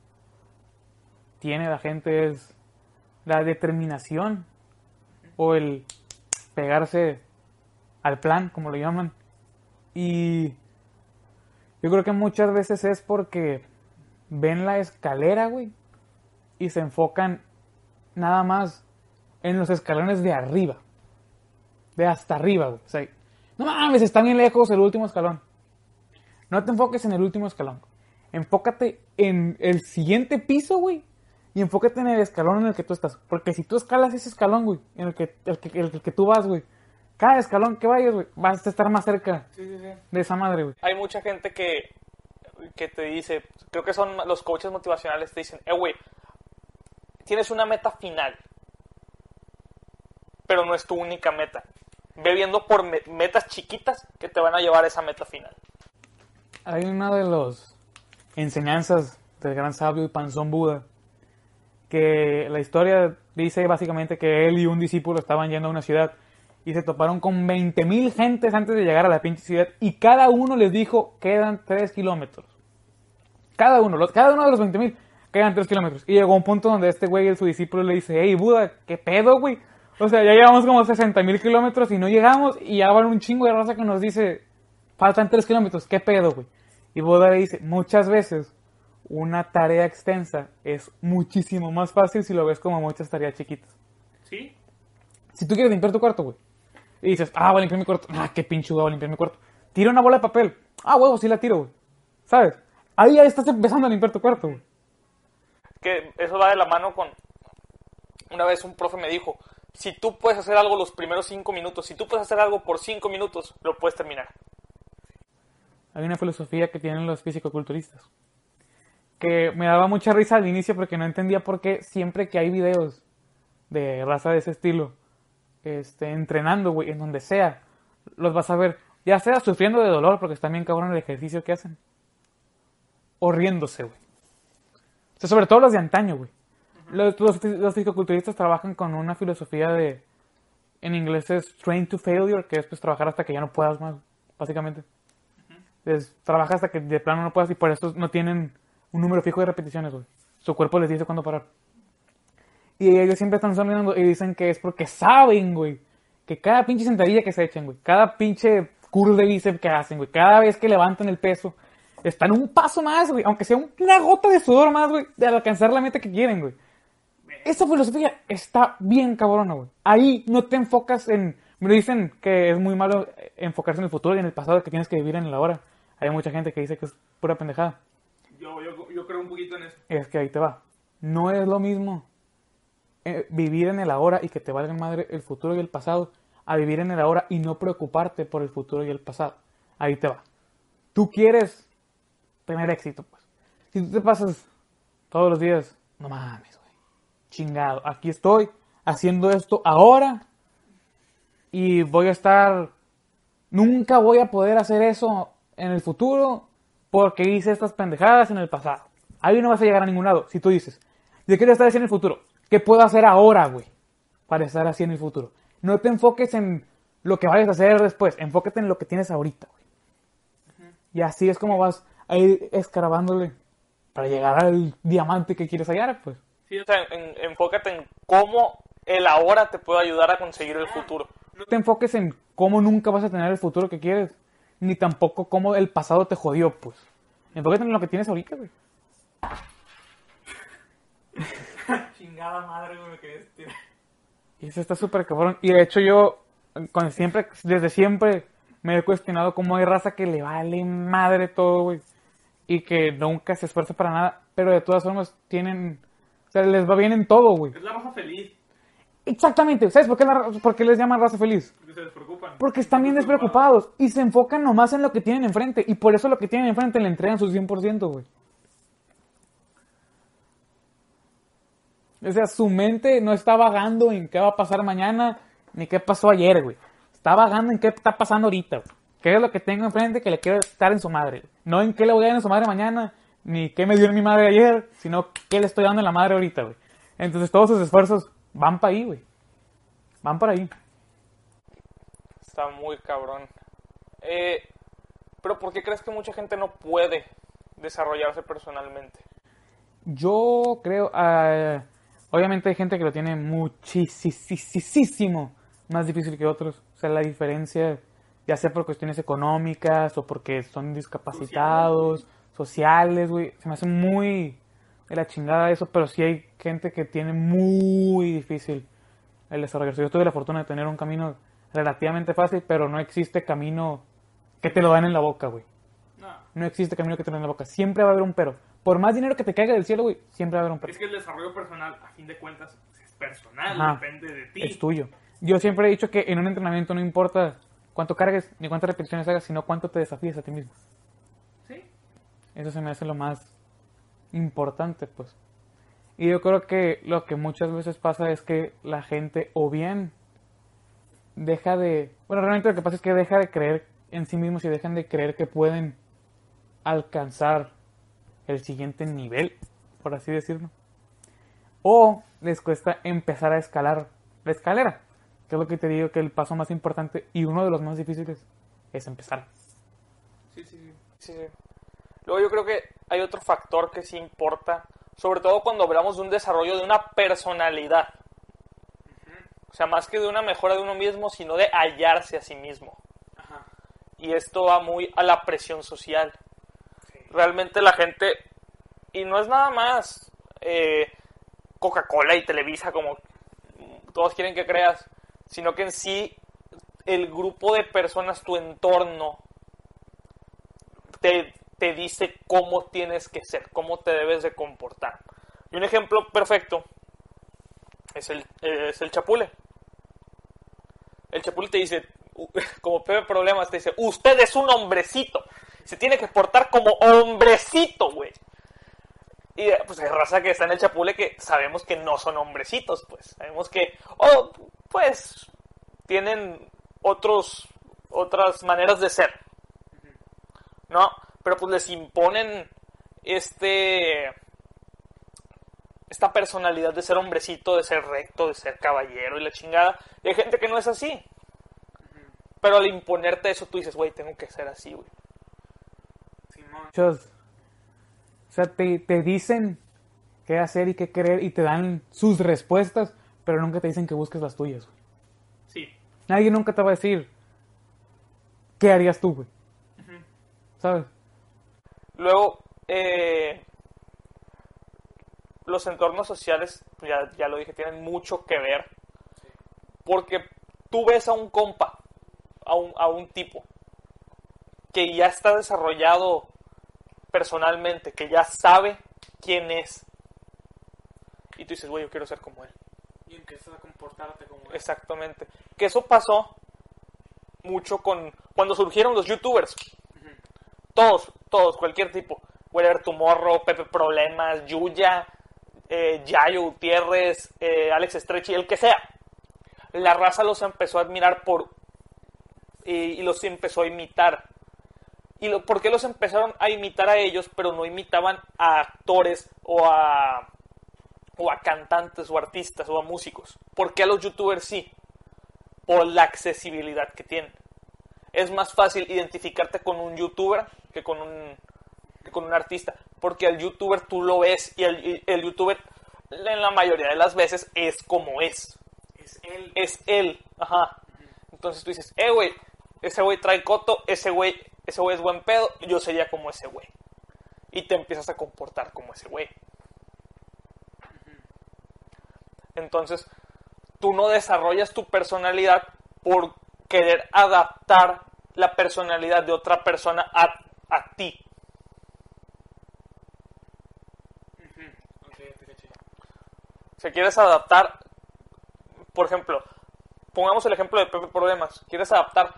[SPEAKER 2] tiene la gente es la determinación o el pegarse al plan, como lo llaman. Y yo creo que muchas veces es porque ven la escalera, güey, y se enfocan nada más en los escalones de arriba. De hasta arriba, güey. O sea, no mames, está bien lejos el último escalón. No te enfoques en el último escalón. Enfócate en el siguiente piso, güey. Y enfócate en el escalón en el que tú estás. Porque si tú escalas ese escalón, güey, en el que, el que, el que tú vas, güey, cada escalón que vayas, güey, vas a estar más cerca
[SPEAKER 4] Sí, sí, sí.
[SPEAKER 2] de esa madre, güey.
[SPEAKER 1] hay mucha gente que, que te dice, creo que son los coaches motivacionales, te dicen, eh, güey, tienes una meta final, pero no es tu única meta. Ve viendo por me- metas chiquitas que te van a llevar a esa meta final.
[SPEAKER 2] Hay una de las enseñanzas del gran sabio y panzón Buda que la historia dice básicamente que él y un discípulo estaban yendo a una ciudad y se toparon con 20.000 gentes antes de llegar a la pinche ciudad y cada uno les dijo quedan 3 kilómetros. Cada uno, los- cada uno de los 20.000 quedan 3 kilómetros. Y llegó un punto donde este güey y su discípulo le dice, hey Buda, ¿qué pedo, güey? O sea, ya llevamos como 60.000 kilómetros y no llegamos y ya van un chingo de raza que nos dice, faltan 3 kilómetros, ¿qué pedo, güey? Y Buda le dice, muchas veces una tarea extensa es muchísimo más fácil si lo ves como muchas tareas chiquitas.
[SPEAKER 4] ¿Sí?
[SPEAKER 2] Si tú quieres limpiar tu cuarto, güey, y dices, ah, voy a limpiar mi cuarto, ah, qué pinche huevo, voy a limpiar mi cuarto. Tira una bola de papel, ah, huevo, sí la tiro, güey. ¿Sabes? Ahí ya estás empezando a limpiar tu cuarto, güey.
[SPEAKER 1] Que eso va de la mano con... Una vez un profe me dijo, si tú puedes hacer algo los primeros cinco minutos, si tú puedes hacer algo por cinco minutos, lo puedes terminar.
[SPEAKER 2] Hay una filosofía que tienen los fisicoculturistas. Que me daba mucha risa al inicio porque no entendía por qué siempre que hay videos de raza de ese estilo, este, entrenando, güey, en donde sea, los vas a ver, ya sea sufriendo de dolor porque están bien cabrón el ejercicio que hacen, o riéndose, güey. O sea, sobre todo los de antaño, güey. Los, los, los fisicoculturistas trabajan con una filosofía de en inglés es train to failure, que es pues trabajar hasta que ya no puedas más, básicamente. Es trabaja hasta que de plano no puedas y por eso no tienen un número fijo de repeticiones, güey. Su cuerpo les dice cuándo parar. Y ellos siempre están sonriendo y dicen que es porque saben, güey, que cada pinche sentadilla que se echen, güey, cada pinche curl de bíceps que hacen, güey, cada vez que levantan el peso, están un paso más, güey, aunque sea una gota de sudor más, güey, de alcanzar la meta que quieren, güey. Esa filosofía está bien cabrona, güey. Ahí no te enfocas en... Me dicen que es muy malo enfocarse en el futuro y en el pasado, que tienes que vivir en el ahora. Hay mucha gente que dice que es pura pendejada.
[SPEAKER 4] Yo, yo, yo creo un poquito en eso.
[SPEAKER 2] Es que ahí te va. No es lo mismo eh, vivir en el ahora y que te valga madre el futuro y el pasado a vivir en el ahora y no preocuparte por el futuro y el pasado. Ahí te va. Tú quieres tener éxito, pues. Si tú te pasas todos los días, no mames, güey. Chingado. Aquí estoy haciendo esto ahora y voy a estar... Nunca voy a poder hacer eso en el futuro porque hice estas pendejadas en el pasado. Ahí no vas a llegar a ningún lado. Si tú dices, yo quiero estar así en el futuro, ¿qué puedo hacer ahora, güey? Para estar así en el futuro. No te enfoques en lo que vayas a hacer después, enfócate en lo que tienes ahorita, güey. Y así es como vas a ir escarabándole para llegar al diamante que quieres hallar, pues.
[SPEAKER 1] Sí, o sea, en- enfócate en cómo el ahora te puede ayudar a conseguir el futuro.
[SPEAKER 2] No te enfoques en cómo nunca vas a tener el futuro que quieres, ni tampoco cómo el pasado te jodió, pues. Enfócate en lo que tienes ahorita, güey.
[SPEAKER 4] Chingada madre, güey, me quería estirar.
[SPEAKER 2] Y eso está súper cabrón. Y de hecho yo, con siempre, desde siempre, me he cuestionado cómo hay raza que le vale madre todo, güey. Y que nunca se esfuerza para nada. Pero de todas formas tienen... O sea, les va bien en todo, güey.
[SPEAKER 4] Es la raza feliz,
[SPEAKER 2] Exactamente. ¿Sabes por qué, la por qué les llaman raza feliz?
[SPEAKER 4] porque se despreocupan.
[SPEAKER 2] Porque están bien despreocupados. Y se enfocan nomás en lo que tienen enfrente. Y por eso lo que tienen enfrente le entregan su 100%, güey. O sea, su mente no está vagando en qué va a pasar mañana, ni qué pasó ayer, güey. Está vagando en qué está pasando ahorita, güey. ¿Qué es lo que tengo enfrente que le quiero estar en su madre? güey? No en qué le voy a dar en su madre mañana, ni qué me dio en mi madre ayer, sino qué le estoy dando en la madre ahorita, güey. Entonces todos sus esfuerzos van para ahí, güey. Van para ahí.
[SPEAKER 1] Está muy cabrón. Eh, pero ¿por qué crees que mucha gente no puede desarrollarse personalmente?
[SPEAKER 2] Yo creo, ah, obviamente hay gente que lo tiene muchísimo más difícil que otros. O sea, la diferencia, ya sea por cuestiones económicas o porque son discapacitados, sociales, güey. Se me hace muy de la chingada eso, pero sí hay gente que tiene muy difícil el desarrollarse. Yo tuve la fortuna de tener un camino relativamente fácil, pero no existe camino que te lo dan en la boca, güey.
[SPEAKER 4] No,
[SPEAKER 2] No existe camino que te lo den en la boca. Siempre va a haber un pero. Por más dinero que te caiga del cielo, güey, siempre va a haber un pero.
[SPEAKER 4] es que el desarrollo personal, a fin de cuentas, es personal,
[SPEAKER 2] Ajá.
[SPEAKER 4] depende de ti.
[SPEAKER 2] Es tuyo. Yo siempre he dicho que en un entrenamiento no importa cuánto cargues ni cuántas repeticiones hagas, sino cuánto te desafíes a ti mismo.
[SPEAKER 4] Sí,
[SPEAKER 2] Eso se me hace lo más importante, pues. Y yo creo que lo que muchas veces pasa es que la gente o bien deja de... Bueno, realmente lo que pasa es que deja de creer en sí mismos y dejan de creer que pueden alcanzar el siguiente nivel, por así decirlo. O les cuesta empezar a escalar la escalera, que es lo que te digo que el paso más importante y uno de los más difíciles es empezar.
[SPEAKER 4] sí, sí. sí.
[SPEAKER 1] Sí, sí. Luego yo creo que hay otro factor que sí importa, sobre todo cuando hablamos de un desarrollo de una personalidad. O sea, más que de una mejora de uno mismo, sino de hallarse a sí mismo.
[SPEAKER 4] Ajá.
[SPEAKER 1] Y esto va muy a la presión social. Realmente la gente, y no es nada más eh, Coca-Cola y Televisa como todos quieren que creas, sino que en sí el grupo de personas, tu entorno, te, te dice cómo tienes que ser, cómo te debes de comportar. Y un ejemplo perfecto es el, es el chapule. El chapule te dice, como Pepe Problemas, te dice, usted es un hombrecito. Se tiene que portar como hombrecito, güey. Y eh, pues hay raza que está en el chapule que sabemos que no son hombrecitos, pues. Sabemos que, oh, pues, tienen otros, otras maneras de ser. ¿No? Pero pues les imponen este esta personalidad de ser hombrecito, de ser recto, de ser caballero y la chingada. Y hay gente que no es así. Pero al imponerte eso, tú dices, güey, tengo que ser así, güey.
[SPEAKER 2] Muchos, o sea, te, te dicen qué hacer y qué querer y te dan sus respuestas, pero nunca te dicen que busques las tuyas. güey.
[SPEAKER 4] Sí.
[SPEAKER 2] Nadie nunca te va a decir qué harías tú, güey. ¿Sabes?
[SPEAKER 1] Luego, eh, los entornos sociales, pues ya, ya lo dije, tienen mucho que ver. Porque tú ves a un compa, a un, a un tipo, que ya está desarrollado personalmente, que ya sabe quién es. Y tú dices, güey, yo quiero ser como él.
[SPEAKER 4] Y empiezas a comportarte como él.
[SPEAKER 1] Exactamente. Que eso pasó mucho con cuando surgieron los youtubers. Todos, todos, cualquier tipo. Whatever Tomorrow, Pepe Problemas, Yuya, eh, Yayo Gutiérrez, eh, Alex Stretchy, el que sea. La raza los empezó a admirar por y, y los empezó a imitar. ¿Y lo, por qué los empezaron a imitar a ellos, pero no imitaban a actores o a, o a cantantes o artistas o a músicos? ¿Por qué a los youtubers sí? Por la accesibilidad que tienen. Es más fácil identificarte con un youtuber que con un, que con un artista. Porque al youtuber tú lo ves y el, el youtuber en la mayoría de las veces es como es.
[SPEAKER 4] Es él.
[SPEAKER 1] Es él. Ajá. Entonces tú dices, eh, güey, ese güey trae coto, ese güey, ese güey es buen pedo, yo sería como ese güey. Y te empiezas a comportar como ese güey. Entonces, tú no desarrollas tu personalidad por querer adaptar la personalidad de otra persona a, a ti. Si quieres adaptar, por ejemplo, pongamos el ejemplo de Pepe Problemas. Quieres adaptar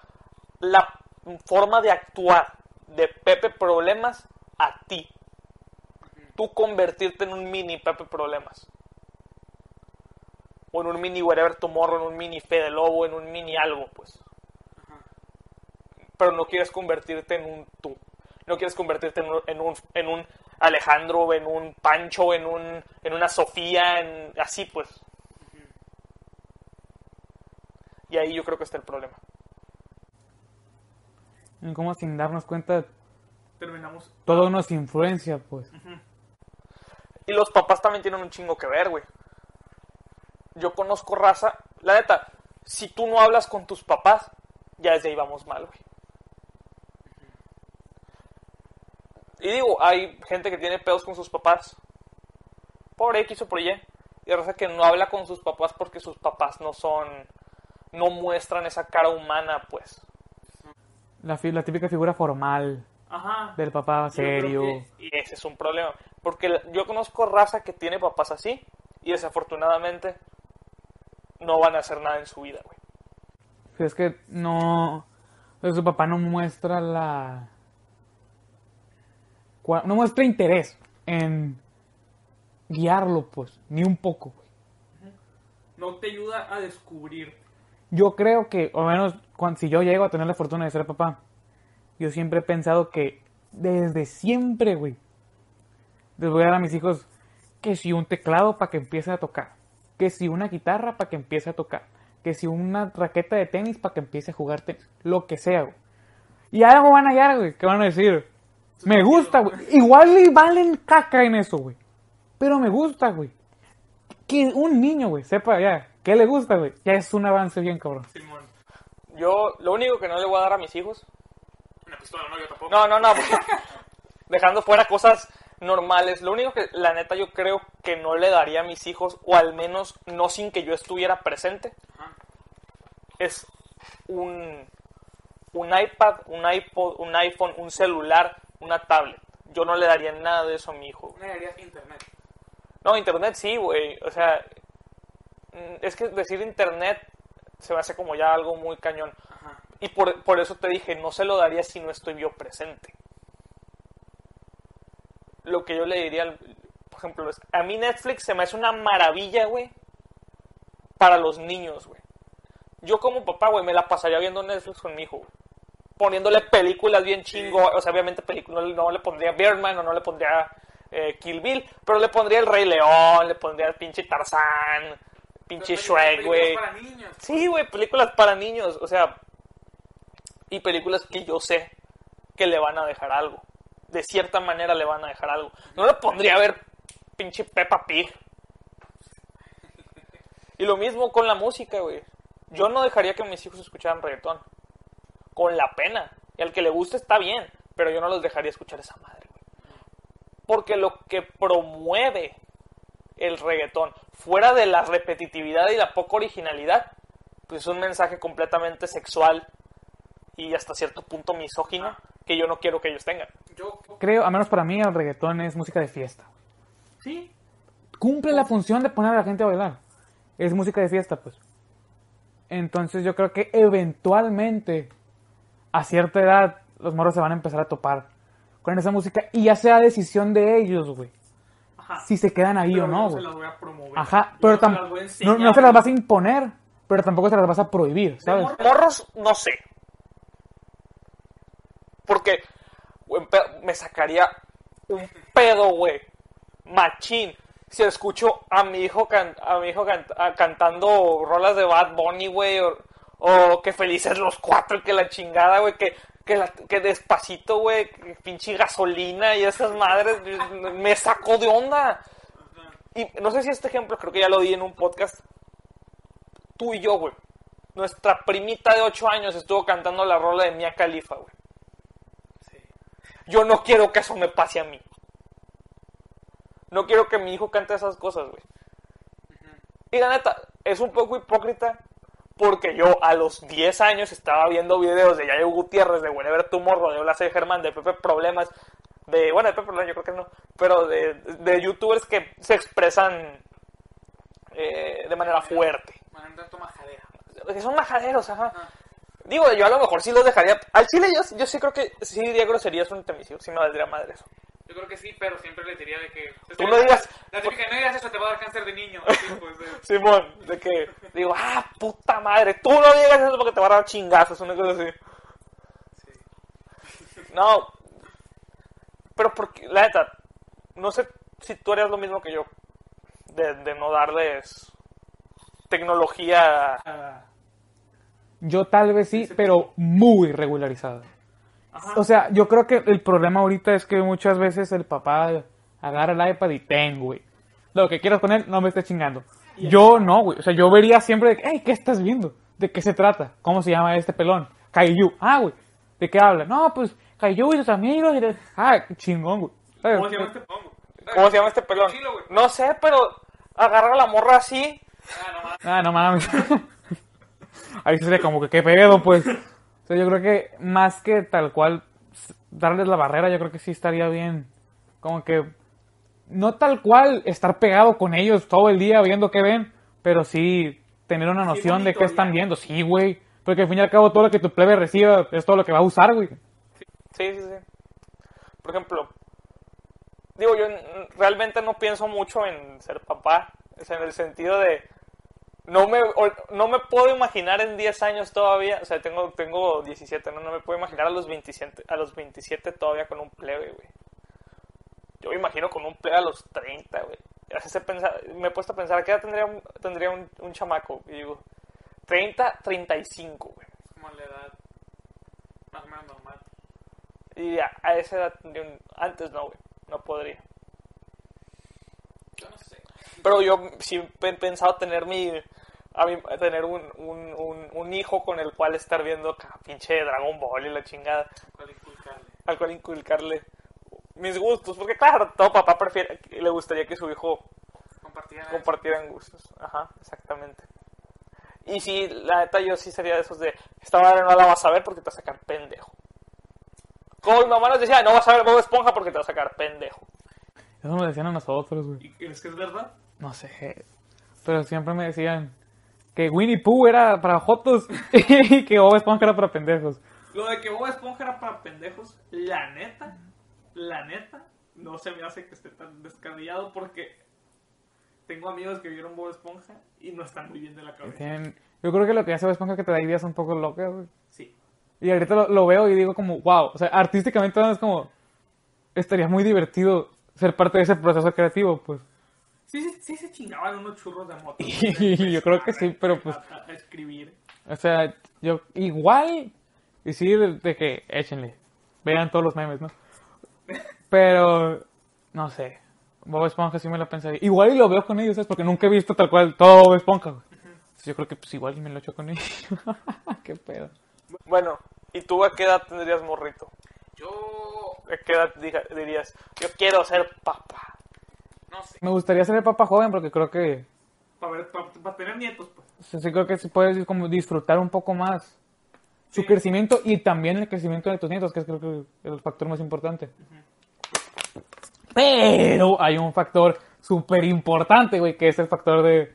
[SPEAKER 1] la forma de actuar de Pepe Problemas a ti. Tú convertirte en un mini Pepe Problemas. O en un mini Wherever Tomorrow, en un mini Fede Lobo, en un mini algo, pues. Pero no quieres convertirte en un tú. No quieres convertirte en un, en un, Alejandro, en un Pancho, en, un, en una Sofía, en así pues. Y ahí yo creo que está el problema.
[SPEAKER 2] Y como sin darnos cuenta,
[SPEAKER 4] Terminamos.
[SPEAKER 2] todo nos influencia, pues.
[SPEAKER 1] Y los papás también tienen un chingo que ver, güey. Yo conozco raza. La neta, si tú no hablas con tus papás, ya desde ahí vamos mal, güey. Y digo, hay gente que tiene pedos con sus papás. Por X o por Y. Y raza que no habla con sus papás porque sus papás no son. No muestran esa cara humana, pues.
[SPEAKER 2] La, típica figura formal
[SPEAKER 4] Ajá.
[SPEAKER 2] del papá serio.
[SPEAKER 4] que-
[SPEAKER 1] Y ese es un problema. Porque yo conozco raza que tiene papás así. Y desafortunadamente no van a hacer nada en su vida, güey.
[SPEAKER 2] Si es que no. su papá no muestra la. No muestra interés en guiarlo, pues, ni un poco, güey.
[SPEAKER 4] No te ayuda a descubrir.
[SPEAKER 2] Yo creo que, o menos cuando, si yo llego a tener la fortuna de ser papá, yo siempre he pensado que desde siempre, güey, les voy a dar a mis hijos que si un teclado para que empiece a tocar, que si una guitarra para que empiece a tocar, que si una raqueta de tenis para que empiece a jugar tenis, lo que sea, güey. Y algo van a hallar, güey, que van a decir, me gusta, güey. Igual le valen caca en eso, güey. Pero me gusta, güey. Que un niño, güey, sepa ya qué le gusta, güey. Ya es un avance bien, cabrón.
[SPEAKER 4] Simón.
[SPEAKER 1] Yo, lo único que no le voy a dar a mis hijos.
[SPEAKER 4] Una pistola, no, yo tampoco.
[SPEAKER 1] No, no, no. porque- dejando fuera cosas normales. Lo único que, la neta, yo creo que no le daría a mis hijos, o al menos no sin que yo estuviera presente,
[SPEAKER 4] Ajá.
[SPEAKER 1] es un, un iPad, un iPod, un iPhone, un celular, una tablet. Yo no le daría nada de eso a mi hijo.
[SPEAKER 4] Una darías internet.
[SPEAKER 1] No, internet sí, güey. O sea, es que decir internet se me hace como ya algo muy cañón.
[SPEAKER 4] Ajá.
[SPEAKER 1] Y por, por eso te dije, no se lo daría si no estoy yo presente. Lo que yo le diría, al- por ejemplo, es, a mí Netflix se me hace una maravilla, güey, para los niños, güey. Yo como papá, güey, me la pasaría viendo Netflix con mi hijo, güey. Poniéndole películas bien chingo, o sea, obviamente películas, no, le pondría Birdman o no le pondría eh, Kill Bill, pero le pondría el Rey León, le pondría el pinche Tarzán, pinche Shrek, güey.
[SPEAKER 4] para niños.
[SPEAKER 1] Sí, güey, películas para niños, o sea, y películas que yo sé que le van a dejar algo. De cierta manera le van a dejar algo. No le pondría a ver pinche Peppa Pig. Y lo mismo con la música, güey. Yo no dejaría que mis hijos escucharan reggaetón. Con la pena. Y al que le guste está bien, pero yo no los dejaría escuchar esa madre, güey. Porque lo que promueve el reggaetón, fuera de la repetitividad y la poca originalidad, pues es un mensaje completamente sexual y hasta cierto punto misógino que yo no quiero que ellos tengan.
[SPEAKER 4] Yo,
[SPEAKER 2] Creo, a menos para mí, el reggaetón es música de fiesta.
[SPEAKER 4] sí,
[SPEAKER 2] Cumple la función de poner a la gente a bailar. Es música de fiesta, pues. Entonces yo creo que eventualmente, a cierta edad, los morros se van a empezar a topar con esa música y ya sea decisión de ellos, güey.
[SPEAKER 4] Ajá.
[SPEAKER 2] Si se quedan ahí
[SPEAKER 4] Pero
[SPEAKER 2] o no,
[SPEAKER 4] no se las voy a promover.
[SPEAKER 2] Ajá, pero
[SPEAKER 4] no se
[SPEAKER 2] tam-
[SPEAKER 4] las voy a
[SPEAKER 2] no, se las vas a imponer, pero tampoco se las vas a prohibir, ¿sabes?
[SPEAKER 4] morro-
[SPEAKER 1] Morros, no sé. Porque me sacaría un pedo, güey. Machín. Si escucho a mi hijo, can- a mi hijo can- a- cantando rolas de Bad Bunny, güey. O, o que felices los cuatro, que la chingada, güey. Que, que, la- que despacito, güey. Pinche gasolina y esas madres. Me sacó de onda. Y no sé si este ejemplo, creo que ya lo di en un podcast. Tú y yo, güey. Nuestra primita de 8 años estuvo cantando la rola de Mia Khalifa, güey.
[SPEAKER 4] Sí.
[SPEAKER 1] Yo no quiero que eso me pase a mí. No quiero que mi hijo cante esas cosas, güey. Y la neta, es un poco hipócrita porque yo a los 10 años estaba viendo videos de Yayo Gutiérrez, de Whenever Tomorrow, de Hola Soy Germán, de Pepe Problemas, de, bueno, de Pepe Problemas yo creo que no, pero de, de youtubers que se expresan eh, de manera fuerte. Que son majaderos, ajá.
[SPEAKER 4] Ah.
[SPEAKER 1] Digo, yo a lo mejor sí los dejaría. Al chile yo, yo sí creo que sí diría groserías frente a mis hijos, sí me valdría madre eso.
[SPEAKER 4] Yo creo que sí, pero siempre le diría de que...
[SPEAKER 1] Tú no digas-
[SPEAKER 4] La típica, no digas eso, te va a dar cáncer de niño. Así, pues, de-
[SPEAKER 1] Simón, de que digo, ah, puta madre, tú no digas eso porque te va a dar chingazos, una cosa así. No, pero porque, la neta, no sé si tú harías lo mismo que yo, de, de no darles tecnología.
[SPEAKER 2] Yo tal vez sí, pero muy regularizada. O sea, yo creo que el problema ahorita es que muchas veces el papá agarra el iPad y ten, güey. Lo que quieras con él, no me estés chingando. Yo no, güey. O sea, yo vería siempre de, hey, ¿qué estás viendo? ¿De qué se trata? ¿Cómo se llama este pelón? Kaiju. Ah, güey. ¿De qué habla? No, pues, Kaiju y sus amigos. y de- Ah, chingón, güey.
[SPEAKER 4] ¿Cómo se llama este pongo?
[SPEAKER 1] ¿Cómo se llama este pelón?
[SPEAKER 4] Chilo.
[SPEAKER 1] No sé, pero agarra a la morra así.
[SPEAKER 4] Ah, no más.
[SPEAKER 2] Ah, no mames. Ahí sería como que qué pedo, pues. O sea, yo creo que más que tal cual darles la barrera, yo creo que sí estaría bien. Como que no tal cual estar pegado con ellos todo el día viendo qué ven, pero sí tener una noción de qué están viendo. Sí, güey. Porque al fin y al cabo todo lo que tu plebe reciba es todo lo que va a usar, güey.
[SPEAKER 1] Sí, sí, sí. Por ejemplo, digo, yo realmente no pienso mucho en ser papá. Sea, en el sentido de. No me, no me puedo imaginar en 10 años todavía. O sea, tengo, tengo 17, ¿no? No me puedo imaginar a los 27, a los 27 todavía con un plebe, güey. Yo me imagino con un plebe a los 30, güey. Pensar- me he puesto a pensar, ¿qué edad tendría un, tendría un, un chamaco? Y digo, 30, 35, güey.
[SPEAKER 4] Como la edad más o menos normal.
[SPEAKER 1] Y a, a esa edad tendría un... Antes no, güey. No podría.
[SPEAKER 4] Yo no sé.
[SPEAKER 1] Pero yo sí he pensado tener mi... A mí, tener un, un, un, un hijo con el cual estar viendo ca- pinche Dragon Ball y la chingada.
[SPEAKER 4] ¿Cuál inculcarle?
[SPEAKER 1] Al cual inculcarle mis gustos. Porque claro, todo papá prefiere... Le gustaría que su hijo
[SPEAKER 4] Compartir.
[SPEAKER 1] compartieran gustos. Ajá, exactamente. Y sí, la neta yo sí sería de esos de... Esta madre no la vas a ver porque te va a sacar pendejo. Como mi mamá nos decía, no vas a ver Bob Esponja porque te va a sacar pendejo.
[SPEAKER 2] Eso me decían a nosotros, güey.
[SPEAKER 4] ¿Y crees que es verdad?
[SPEAKER 2] No sé. Pero siempre me decían que Winnie Pooh era para jotos y que Bob Esponja era para pendejos.
[SPEAKER 4] Lo de que Bob Esponja era para pendejos, la neta, la neta, no se me hace que esté tan descabellado porque tengo amigos que vieron Bob Esponja y no están muy bien de la cabeza.
[SPEAKER 2] Tienen- Yo creo que lo que hace Bob Esponja es que te da ideas un poco locas, güey.
[SPEAKER 4] Sí.
[SPEAKER 2] Y ahorita lo, lo veo y digo como, wow, o sea, artísticamente es como, estaría muy divertido ser parte de ese proceso creativo, pues.
[SPEAKER 4] Sí, sí, sí se chingaban unos churros de moto.
[SPEAKER 2] Y yo creo que sí, pero pues-
[SPEAKER 4] A, escribir.
[SPEAKER 2] O sea, yo igual, y sí, de, de que échenle, vean todos los memes, ¿no? Pero, no sé, Bob Esponja sí me lo pensaría. Igual y lo veo con ellos, ¿sabes? Porque nunca he visto tal cual todo Bob Esponja, güey. Yo creo que pues igual y me lo echo con ellos. Qué pedo.
[SPEAKER 1] Bueno, ¿y tú a qué edad tendrías morrito?
[SPEAKER 5] Yo.
[SPEAKER 1] ¿A qué edad dirías, yo quiero ser papá?
[SPEAKER 5] No sé.
[SPEAKER 2] Me gustaría ser el papá joven porque creo que,
[SPEAKER 4] Para, ver, para, para tener nietos, pues.
[SPEAKER 2] sí, sí creo que sí puedes como disfrutar un poco más su
[SPEAKER 4] Sí.
[SPEAKER 2] crecimiento y también el crecimiento de tus nietos, que es creo que el factor más importante. Pero hay un factor súper importante, güey, que es el factor de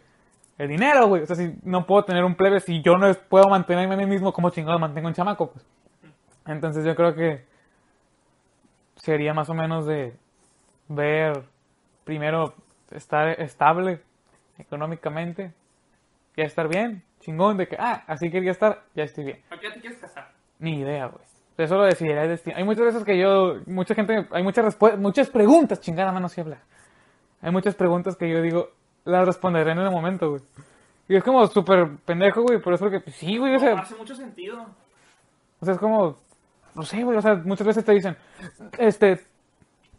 [SPEAKER 2] el dinero, güey. O sea, si no puedo tener un plebe, si yo no es- puedo mantenerme a mí mismo, ¿cómo chingado mantengo un chamaco? Pues? Entonces yo creo que sería más o menos de ver primero estar estable económicamente, ya estar bien, chingón, de que, ah, así quería estar, ya estoy bien.
[SPEAKER 4] ¿A qué te quieres casar?
[SPEAKER 2] Ni idea, güey. Eso lo decidirá el destino. Hay muchas veces que yo, mucha gente, hay muchas respuestas, muchas preguntas, chingada mano si habla. Hay muchas preguntas que yo digo, las responderé en el momento, güey. Y es como súper pendejo, güey, por eso que, pues, sí, güey, o sea,
[SPEAKER 4] No, hace mucho sentido.
[SPEAKER 2] o sea, es como, no sé, güey, o sea, muchas veces te dicen, este,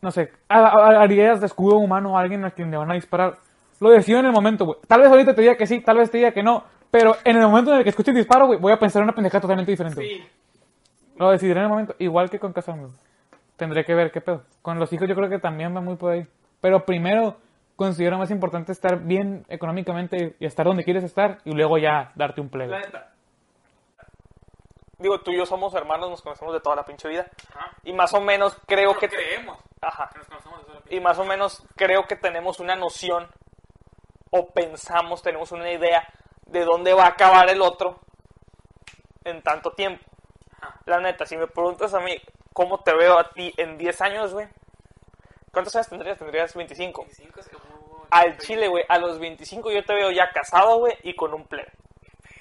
[SPEAKER 2] no sé, ha- ha- harías de escudo humano a alguien a quien le van a disparar. Lo decido en el momento, güey. Tal vez ahorita te diga que sí, tal vez te diga que no, pero en el momento en el que escuche el disparo, güey, voy a pensar en una pendejada totalmente diferente.
[SPEAKER 4] Sí.
[SPEAKER 2] Lo decidiré en el momento, igual que con casarme. güey. Tendré que ver qué pedo. Con los hijos yo creo que también va muy por ahí. Pero primero considero más importante estar bien económicamente y estar donde quieres estar y luego ya darte un
[SPEAKER 4] La
[SPEAKER 2] plebe.
[SPEAKER 1] Digo, tú y yo somos hermanos, nos conocemos de toda la pinche vida.
[SPEAKER 5] Ajá.
[SPEAKER 1] Y más o menos creo que...
[SPEAKER 5] creemos
[SPEAKER 1] Ajá.
[SPEAKER 5] que nos conocemos de toda la
[SPEAKER 1] Y más o menos creo que tenemos una noción o pensamos, tenemos una idea de dónde va a acabar el otro en tanto tiempo.
[SPEAKER 5] Ajá.
[SPEAKER 1] La neta, si me preguntas a mí cómo te veo a ti en 10 años, güey. ¿Cuántos años tendrías? Tendrías 25.
[SPEAKER 5] 25 es como-
[SPEAKER 1] Al chile, güey, a los 25 yo te veo ya casado, güey, y con un plebe.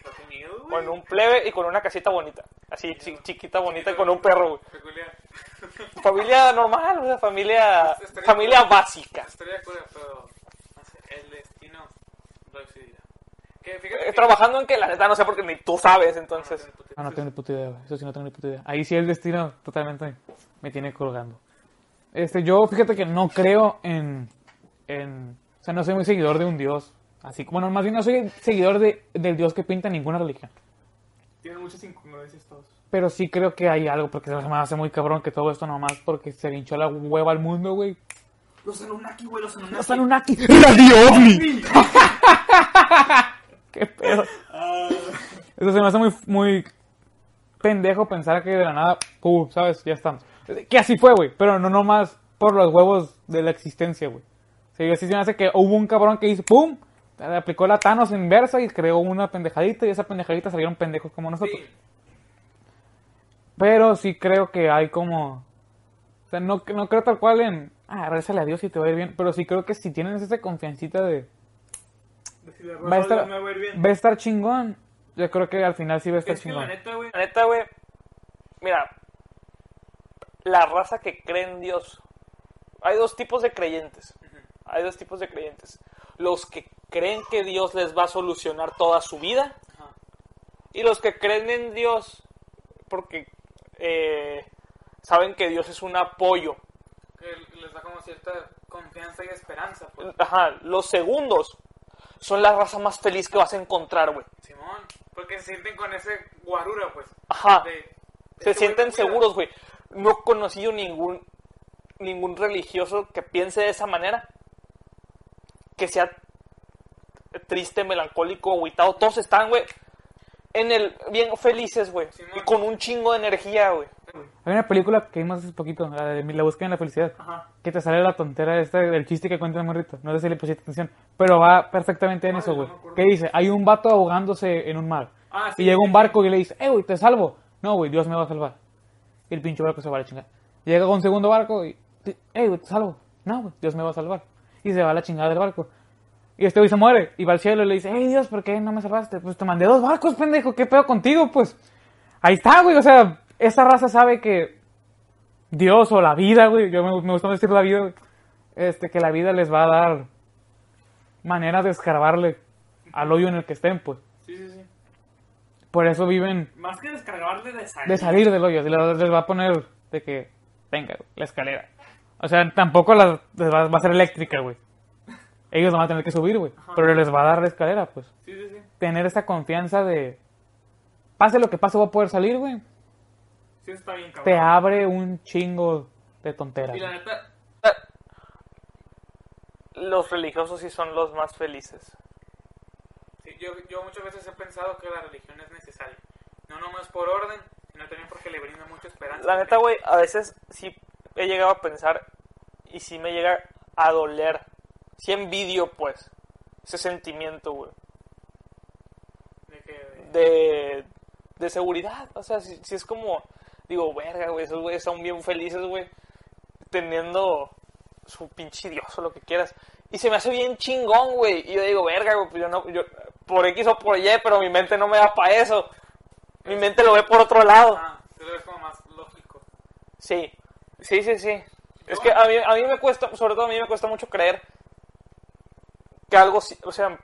[SPEAKER 5] Pero qué miedo, güey.
[SPEAKER 1] Con un plebe y con una casita bonita. Así, chi- chiquita, bonita, y con un perro, güey.
[SPEAKER 5] Peculiar.
[SPEAKER 1] Familia normal, o sea, familia,
[SPEAKER 5] Estaría-
[SPEAKER 1] familia básica.
[SPEAKER 5] Estaría de acuerdo, pero. El destino lo decidirá. Que fíjate.
[SPEAKER 1] Eh,
[SPEAKER 5] que-
[SPEAKER 1] trabajando en que la neta no sé porque ni tú sabes, entonces.
[SPEAKER 2] No, no tengo ni puta idea, güey. Eso sí no tengo ni puta idea. Ahí sí el destino totalmente me tiene colgando. Este, yo fíjate que no creo en, en, o sea, no soy muy seguidor de un dios. Así como, bueno, más bien no soy seguidor de, del dios que pinta ninguna religión.
[SPEAKER 4] Tienen muchas incongruencias todos.
[SPEAKER 2] Pero sí creo que hay algo, porque se me hace muy cabrón que todo esto nomás porque se le hinchó la hueva al mundo, güey.
[SPEAKER 4] Los Anunnaki, güey, los Anunnaki.
[SPEAKER 2] Los Anunnaki.
[SPEAKER 3] ¡Radio OVNI!
[SPEAKER 2] ¿Qué pedo? Eso se me hace muy, muy pendejo pensar que de la nada, ¡pum! ¿sabes? Ya estamos. Que así fue, güey, pero no nomás por los huevos de la existencia, güey. Sí, así se me hace que hubo un cabrón que hizo ¡pum! Aplicó la Thanos inversa y creó una pendejadita y esa pendejadita salieron pendejos como nosotros.
[SPEAKER 5] Sí.
[SPEAKER 2] Pero sí creo que hay como... O sea, no, no creo tal cual en... Ah, rézale a Dios y te va a ir bien. Pero sí creo que si tienes esa confiancita de...
[SPEAKER 4] Decirle,
[SPEAKER 2] Va a estar,
[SPEAKER 4] va a ir bien.
[SPEAKER 2] va a estar chingón. Yo creo que al final sí va a estar
[SPEAKER 4] Es que la
[SPEAKER 2] chingón.
[SPEAKER 4] neta, güey.
[SPEAKER 1] La neta, güey, mira, la raza que cree en Dios, hay dos tipos de creyentes. Hay dos tipos de creyentes. Los que creen que Dios les va a solucionar toda su vida
[SPEAKER 5] Ajá.
[SPEAKER 1] y los que creen en Dios porque eh, saben que Dios es un apoyo.
[SPEAKER 5] Que les da como cierta confianza y esperanza, pues.
[SPEAKER 1] Ajá, los segundos son la raza más feliz que vas a encontrar, güey.
[SPEAKER 5] Simón. Porque se sienten con ese guarura, pues.
[SPEAKER 1] Ajá.
[SPEAKER 5] de- de
[SPEAKER 1] Se
[SPEAKER 5] este
[SPEAKER 1] sienten seguros, güey. No he conocido ningún ningún religioso que piense de esa manera. Que sea triste, melancólico, agüitado. Todos están, güey, en el bien felices, güey. Y con un chingo de energía, güey.
[SPEAKER 2] Hay una película que vimos hace poquito, la de La búsqueda en la felicidad.
[SPEAKER 4] Ajá.
[SPEAKER 2] Que te sale la tontera esta del chiste que cuenta el morrito. No sé si le pusiste atención. Pero va perfectamente en
[SPEAKER 5] Ay,
[SPEAKER 2] eso,
[SPEAKER 5] no
[SPEAKER 2] güey. Que dice, hay un vato ahogándose en un mar.
[SPEAKER 4] Ah, sí,
[SPEAKER 2] y llega un barco y le dice, eh, güey, te salvo. No, güey, Dios me va a salvar. Y el pinche barco se va a la chingada. Llega un segundo barco y, eh, güey, te salvo. No, güey, Dios me va a salvar. Y se va a la chingada del barco. Y este güey se muere. Y va al cielo y le dice, hey, Dios, ¿por qué no me salvaste? Pues te mandé dos barcos, pendejo. ¿Qué pedo contigo? Pues ahí está, güey. O sea, esa raza sabe que Dios o la vida, güey, yo me, me gusta decir la vida, güey, este, que la vida les va a dar maneras de escarbarle al hoyo en el que estén, pues.
[SPEAKER 4] Sí, sí, sí.
[SPEAKER 2] Por eso viven
[SPEAKER 4] Más que descargarle de salir.
[SPEAKER 2] de salir del hoyo. Les, les va a poner de que, venga, la escalera. O sea, tampoco la- va a ser eléctrica, güey. Ellos van a tener que subir, güey. Pero les va a dar la escalera, pues.
[SPEAKER 4] Sí, sí, sí.
[SPEAKER 2] Tener esa confianza de, pase lo que pase, voy a poder salir, güey.
[SPEAKER 4] Sí, está bien, cabrón.
[SPEAKER 2] Te abre un chingo de tonteras.
[SPEAKER 4] Y la neta,
[SPEAKER 1] Los religiosos sí son los más felices.
[SPEAKER 5] Sí, yo, yo muchas veces he pensado que la religión es necesaria. No nomás por orden, sino también porque le brinda mucha esperanza.
[SPEAKER 1] La neta, güey, a veces sí he llegado a pensar y sí me llega a doler. Sí envidio, pues, ese sentimiento, güey,
[SPEAKER 5] De
[SPEAKER 1] de, de seguridad. O sea, si, si es como, digo, verga, güey, esos güeyes son bien felices, güey, teniendo su pinche dios o lo que quieras. Y se me hace bien chingón, güey. Y yo digo, verga, güey, pues yo no, yo, por X o por Y, pero mi mente no me da para eso. Mi mente lo ve por otro lado.
[SPEAKER 5] ah, lo ves como más lógico.
[SPEAKER 1] Sí, sí, sí, sí. Es que a mí, a mí me cuesta, sobre todo a mí me cuesta mucho creer que algo, sí- o sea,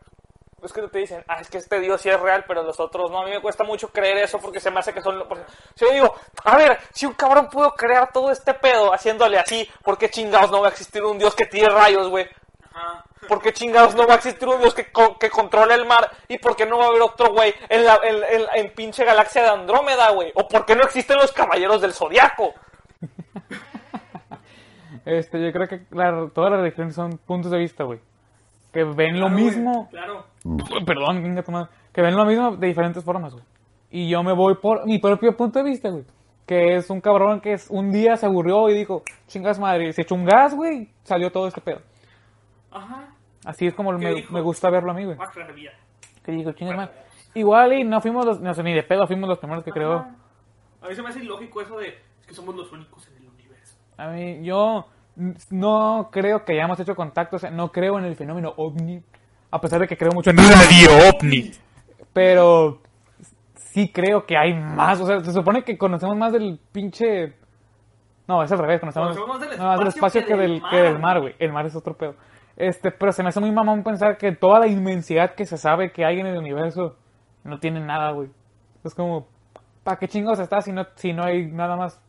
[SPEAKER 1] es que te dicen, ah, es que este Dios sí es real, pero los otros no. A mí me cuesta mucho creer eso porque se me hace que son... si yo digo, a ver, si un cabrón pudo crear todo este pedo haciéndole así, ¿por qué chingados no va a existir un Dios que tire rayos, güey?
[SPEAKER 5] Ajá.
[SPEAKER 1] ¿Por qué chingados no va a existir un Dios que, co- que controle el mar? ¿Y por qué no va a haber otro güey en la en, en- en pinche galaxia de Andrómeda, güey? ¿O por qué no existen los caballeros del zodiaco?
[SPEAKER 2] Este, yo creo que la- todas las religiones son puntos de vista, güey. Que ven lo
[SPEAKER 4] Claro, güey,
[SPEAKER 2] mismo.
[SPEAKER 4] Claro.
[SPEAKER 2] Perdón, que ven lo mismo de diferentes formas, güey. Y yo me voy por mi propio punto de vista, güey. Que es un cabrón que es, un día se aburrió y dijo, chingas madre, se echó un gas, güey, salió todo este pedo.
[SPEAKER 4] Ajá.
[SPEAKER 2] Así es como
[SPEAKER 4] ¿Qué
[SPEAKER 2] me, me gusta verlo a mí, güey.
[SPEAKER 4] Va a crear vida.
[SPEAKER 2] Que dijo, chingas madre. Igual y no fuimos los, no sé, ni de pedo fuimos los primeros que creó.
[SPEAKER 4] Ajá. A mí se me hace ilógico eso de es que somos los únicos en el universo.
[SPEAKER 2] A mí, yo no creo que hayamos hecho contacto, o sea, no creo en el fenómeno ovni, a pesar de que creo mucho en
[SPEAKER 3] Radio OVNI.
[SPEAKER 2] pero sí creo que hay más, o sea, se supone que conocemos más del pinche... No, es al revés, conocemos,
[SPEAKER 4] Conocemos más del
[SPEAKER 2] no, más del
[SPEAKER 4] espacio que
[SPEAKER 2] que
[SPEAKER 4] del
[SPEAKER 2] que del mar, güey. El mar es otro pedo. Este, pero se me hace muy mamón pensar que toda la inmensidad que se sabe que hay en el universo no tiene nada, güey. Es como, ¿para qué chingados está si no, si no hay nada más?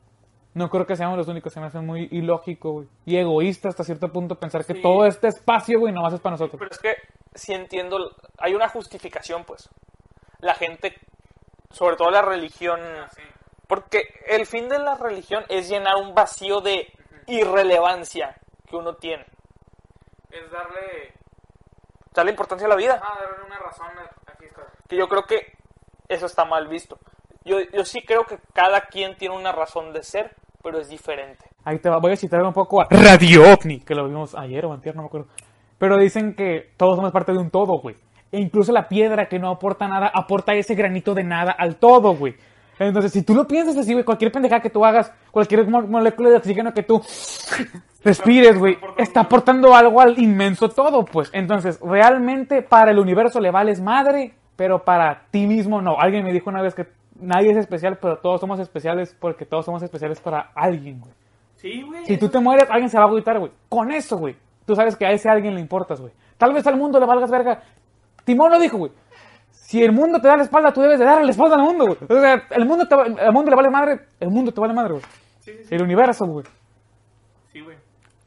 [SPEAKER 2] No creo que seamos los únicos, se me hace muy ilógico, güey. Y egoísta hasta cierto punto pensar que
[SPEAKER 1] Sí.
[SPEAKER 2] todo este espacio, güey, nomás es para nosotros.
[SPEAKER 1] Pero es que si entiendo, hay una justificación, pues. La gente, sobre todo la religión,
[SPEAKER 5] Sí.
[SPEAKER 1] porque el fin de la religión es llenar un vacío de irrelevancia que uno tiene.
[SPEAKER 5] Es darle,
[SPEAKER 1] Darle importancia a la vida.
[SPEAKER 5] ah, darle una razón aquí está.
[SPEAKER 1] Que yo creo que eso está mal visto. Yo, yo sí creo que cada quien tiene una razón de ser, pero es diferente.
[SPEAKER 2] Ahí te va- voy a citar un poco a Radio OVNI, que lo vimos ayer o antier, no me acuerdo. Pero dicen que todos somos parte de un todo, güey. E incluso la piedra que no aporta nada, aporta ese granito de nada al todo, güey. Entonces, si tú lo piensas así, güey, cualquier pendejada que tú hagas, cualquier mo- molécula de oxígeno que tú respires, güey, está aportando algo al inmenso todo, pues. Entonces, realmente para el universo le vales madre, pero para ti mismo no. Alguien me dijo una vez que nadie es especial, pero todos somos especiales porque todos somos especiales para alguien, güey.
[SPEAKER 4] Sí, güey.
[SPEAKER 2] Si tú te mueres, alguien se va a agüitar, güey. Con eso, güey. Tú sabes que a ese alguien le importas, güey. Tal vez al mundo le valgas verga. Timón lo dijo, güey. Si el mundo te da la espalda, tú debes de darle la espalda al mundo, güey. O sea, el mundo, te va- el mundo le vale madre, el mundo te vale madre, güey.
[SPEAKER 4] Sí, sí, sí.
[SPEAKER 2] El universo, güey.
[SPEAKER 4] Sí, güey.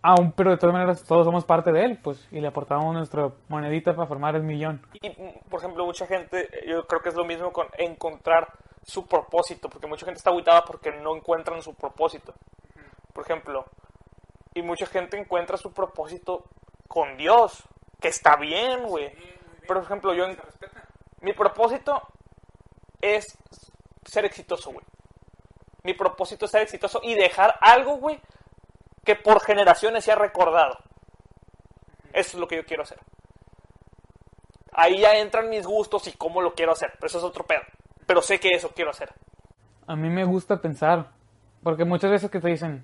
[SPEAKER 2] Aún, pero de todas maneras, todos somos parte de él, pues. Y le aportamos nuestra monedita para formar el millón.
[SPEAKER 1] Y, por ejemplo, mucha gente, yo creo que es lo mismo con encontrar su propósito, porque mucha gente está aguitada porque no encuentran su propósito. Por ejemplo, y mucha gente encuentra su propósito con Dios, que está bien, güey. Por ejemplo, yo, en- mi propósito es ser exitoso, güey. Mi propósito es ser exitoso y dejar algo, güey, que por generaciones sea recordado. Eso es lo que yo quiero hacer. Ahí ya entran mis gustos y cómo lo quiero hacer. Pero eso es otro pedo. Pero sé que eso quiero hacer.
[SPEAKER 2] A mí me gusta pensar, porque muchas veces que te dicen,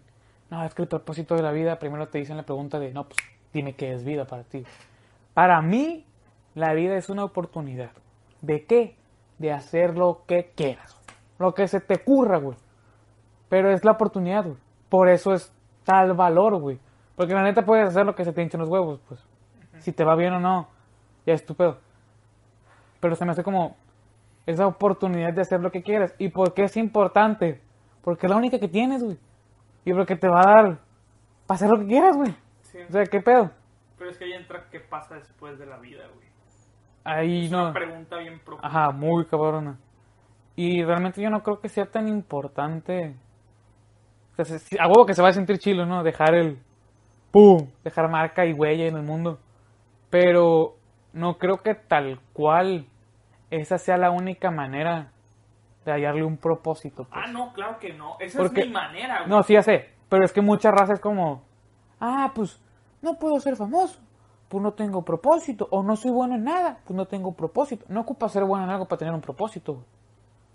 [SPEAKER 2] no, es que el propósito de la vida, primero te dicen la pregunta de, no, pues dime qué es vida para ti. Para mí, la vida es una oportunidad. ¿De qué? De hacer lo que quieras. Lo que se te ocurra, güey. Pero es la oportunidad, güey. Por eso es tal valor, güey. Porque la neta puedes hacer lo que se te hinchen los huevos, pues. Si te va bien o no, ya es tu pedo. Pero se me hace como esa oportunidad de hacer lo que quieres. ¿Y por qué es importante? Porque es la única que tienes, güey. Y porque te va a dar para hacer lo que quieras, güey.
[SPEAKER 4] Sí.
[SPEAKER 2] O sea, ¿qué pedo?
[SPEAKER 4] Pero es que ahí entra qué pasa después de la vida, güey.
[SPEAKER 2] Ahí
[SPEAKER 4] Es
[SPEAKER 2] no.
[SPEAKER 4] una pregunta bien profunda.
[SPEAKER 2] Ajá, muy cabrona. Y realmente yo no creo que sea tan importante. O sea, a huevo que se va a sentir chilo, ¿no? Dejar el. ¡Pum! Dejar marca y huella en el mundo. Pero no creo que tal cual esa sea la única manera de hallarle un propósito. pues.
[SPEAKER 4] Ah, no, claro que no. Esa
[SPEAKER 2] Porque-
[SPEAKER 4] es mi manera, güey.
[SPEAKER 2] No, sí, ya sé. Pero es que mucha raza es como. Ah, pues no puedo ser famoso. Pues no tengo propósito. O no soy bueno en nada. Pues no tengo propósito. No ocupa ser bueno en algo para tener un propósito, güey.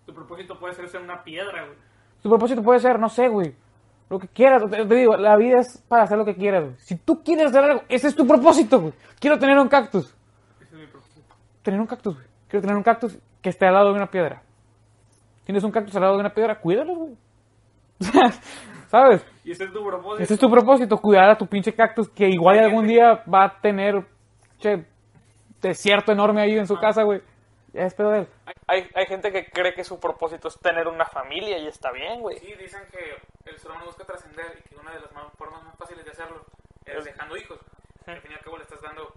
[SPEAKER 4] Tu propósito puede ser ser una piedra, güey.
[SPEAKER 2] Tu propósito puede ser, no sé, güey. Lo que quieras. Te, te digo, la vida es para hacer lo que quieras, güey. Si tú quieres hacer algo, ese es tu propósito, güey. Quiero tener un cactus.
[SPEAKER 4] Ese es mi propósito.
[SPEAKER 2] Tener un cactus, güey. Quiero tener un cactus que esté al lado de una piedra. Tienes un cactus al lado de una piedra, cuídalo, güey. ¿Sabes?
[SPEAKER 4] Y ese es tu propósito.
[SPEAKER 2] Ese es tu propósito, cuidar a tu pinche cactus que igual algún día va a tener, che, desierto enorme ahí en su casa, güey. Ya es pedo de él.
[SPEAKER 1] Hay, hay gente que cree que su propósito es tener una familia y está bien, güey.
[SPEAKER 5] Sí, dicen que el ser humano busca trascender y que una de las más- formas más fáciles de hacerlo es dejando hijos. Al fin y al cabo le estás dando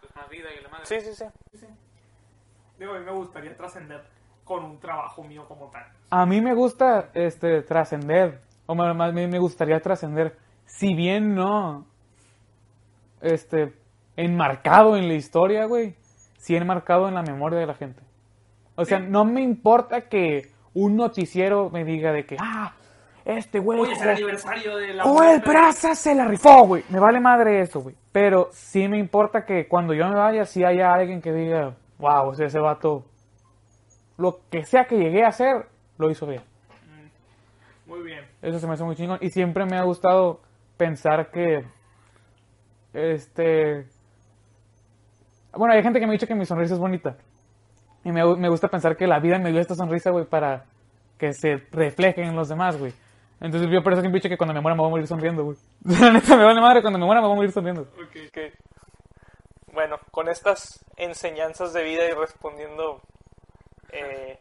[SPEAKER 5] pues, más vida y la madre.
[SPEAKER 1] Sí, sí, sí.
[SPEAKER 4] Digo, a mí me gustaría trascender con un trabajo mío como tal.
[SPEAKER 2] A mí me gusta este trascender, o más bien me gustaría trascender, si bien no este enmarcado en la historia, güey, sí enmarcado en la memoria de la gente. O sea, no me importa que un noticiero me diga de que, ah, este güey
[SPEAKER 4] Hoy es el aniversario de la
[SPEAKER 2] Joel. Praza se la rifó, güey. Me vale madre eso, güey. Pero sí me importa que cuando yo me vaya, sí haya alguien que diga, wow, o sea, ese vato, lo que sea que llegué a hacer, lo hizo bien.
[SPEAKER 4] Muy bien.
[SPEAKER 2] Eso se me hace muy chingón. Y siempre me ha gustado pensar que, este... Bueno, hay gente que me ha dicho que mi sonrisa es bonita. Y me, me gusta pensar que la vida me dio esta sonrisa, güey, para que se refleje en los demás, güey. Entonces yo por eso siempre he dicho que cuando me muera me voy a morir sonriendo, güey. La neta me vale madre, cuando me muera me voy a morir sonriendo.
[SPEAKER 1] Que, bueno, con estas enseñanzas de vida y respondiendo eh,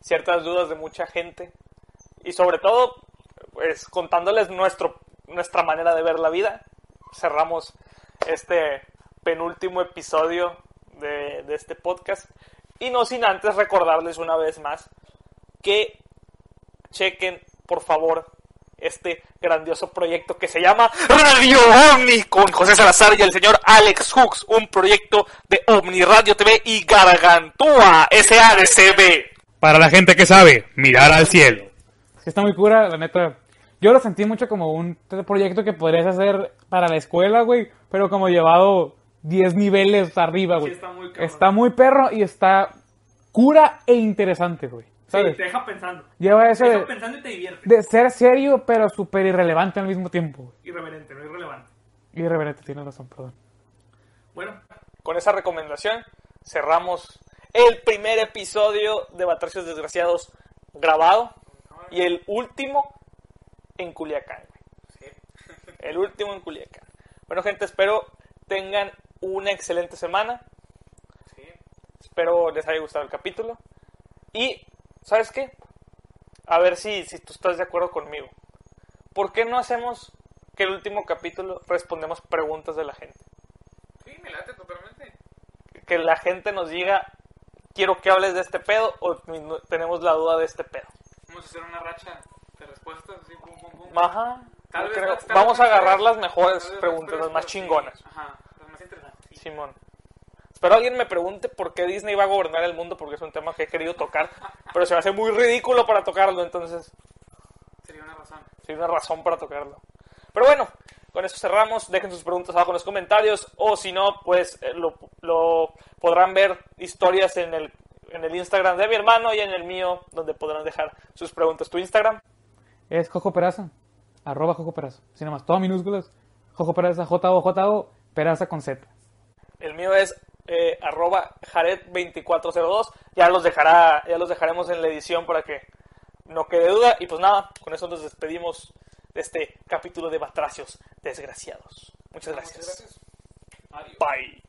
[SPEAKER 1] ciertas dudas de mucha gente. Y sobre todo pues, contándoles nuestro, nuestra manera de ver la vida, cerramos este penúltimo episodio de, de este podcast. Y no sin antes recordarles una vez más que chequen por favor este grandioso proyecto que se llama Radio Omni con José Salazar y el señor Alex Hooks, un proyecto de Omni Radio TV y Gargantúa SADCB.
[SPEAKER 3] Para la gente que sabe, mirar al cielo.
[SPEAKER 2] Sí, Está muy cura, la neta. Yo lo sentí mucho como un proyecto que podrías hacer para la escuela, güey, pero como llevado 10 niveles arriba, güey.
[SPEAKER 4] está muy.
[SPEAKER 2] Está muy perro y está cura e interesante, güey.
[SPEAKER 4] Sí,
[SPEAKER 2] ¿Sabes?
[SPEAKER 4] te deja pensando.
[SPEAKER 2] Lleva ese
[SPEAKER 4] Te deja
[SPEAKER 2] de,
[SPEAKER 4] pensando y te divierte.
[SPEAKER 2] de ser serio, pero súper irrelevante al mismo tiempo.
[SPEAKER 4] Irreverente, no irrelevante.
[SPEAKER 2] Irreverente, tienes razón, perdón.
[SPEAKER 4] Bueno,
[SPEAKER 1] Con esa recomendación cerramos el primer episodio de Batracios Desgraciados grabado y el último en Culiacán. El último en Culiacán. Bueno, gente, espero tengan una excelente semana. Espero les haya gustado el capítulo. Y, ¿sabes qué? A ver si, si tú estás de acuerdo conmigo. ¿Por qué no hacemos que el último capítulo respondemos preguntas de la gente?
[SPEAKER 5] Sí, me late totalmente.
[SPEAKER 1] que la gente nos diga, quiero que hables de este pedo o tenemos la duda de este pedo.
[SPEAKER 5] Vamos a hacer una racha de respuestas así, pum, pum, pum.
[SPEAKER 1] Ajá.
[SPEAKER 5] Tal vez
[SPEAKER 1] creo- vamos a agarrar las mejores preguntas, las más chingonas.
[SPEAKER 5] Ajá, las más interesantes. sí.
[SPEAKER 1] Simón. Espero alguien me pregunte por qué Disney va a gobernar el mundo, porque es un tema que he querido tocar, pero se me hace muy ridículo para tocarlo, entonces
[SPEAKER 5] Sería una razón.
[SPEAKER 1] hay una razón para tocarlo. Pero bueno, con esto cerramos. Dejen sus preguntas abajo en los comentarios, o si no, pues eh, lo, lo podrán ver historias en el, en el Instagram de mi hermano y en el mío, donde podrán dejar sus preguntas. ¿Tu Instagram?
[SPEAKER 2] Es Jojo Peraza. Arroba Jojo Peraza. Así nomás, todo minúsculas. Jojo Peraza, J-O-J-O, Peraza con Z.
[SPEAKER 1] El mío es eh, arroba Jared2402. Ya los dejará, ya los dejaremos en la edición para que no quede duda. Y pues nada, con eso nos despedimos de este capítulo de Batracios Desgraciados. Muchas
[SPEAKER 2] gracias. Adiós.
[SPEAKER 1] Bye.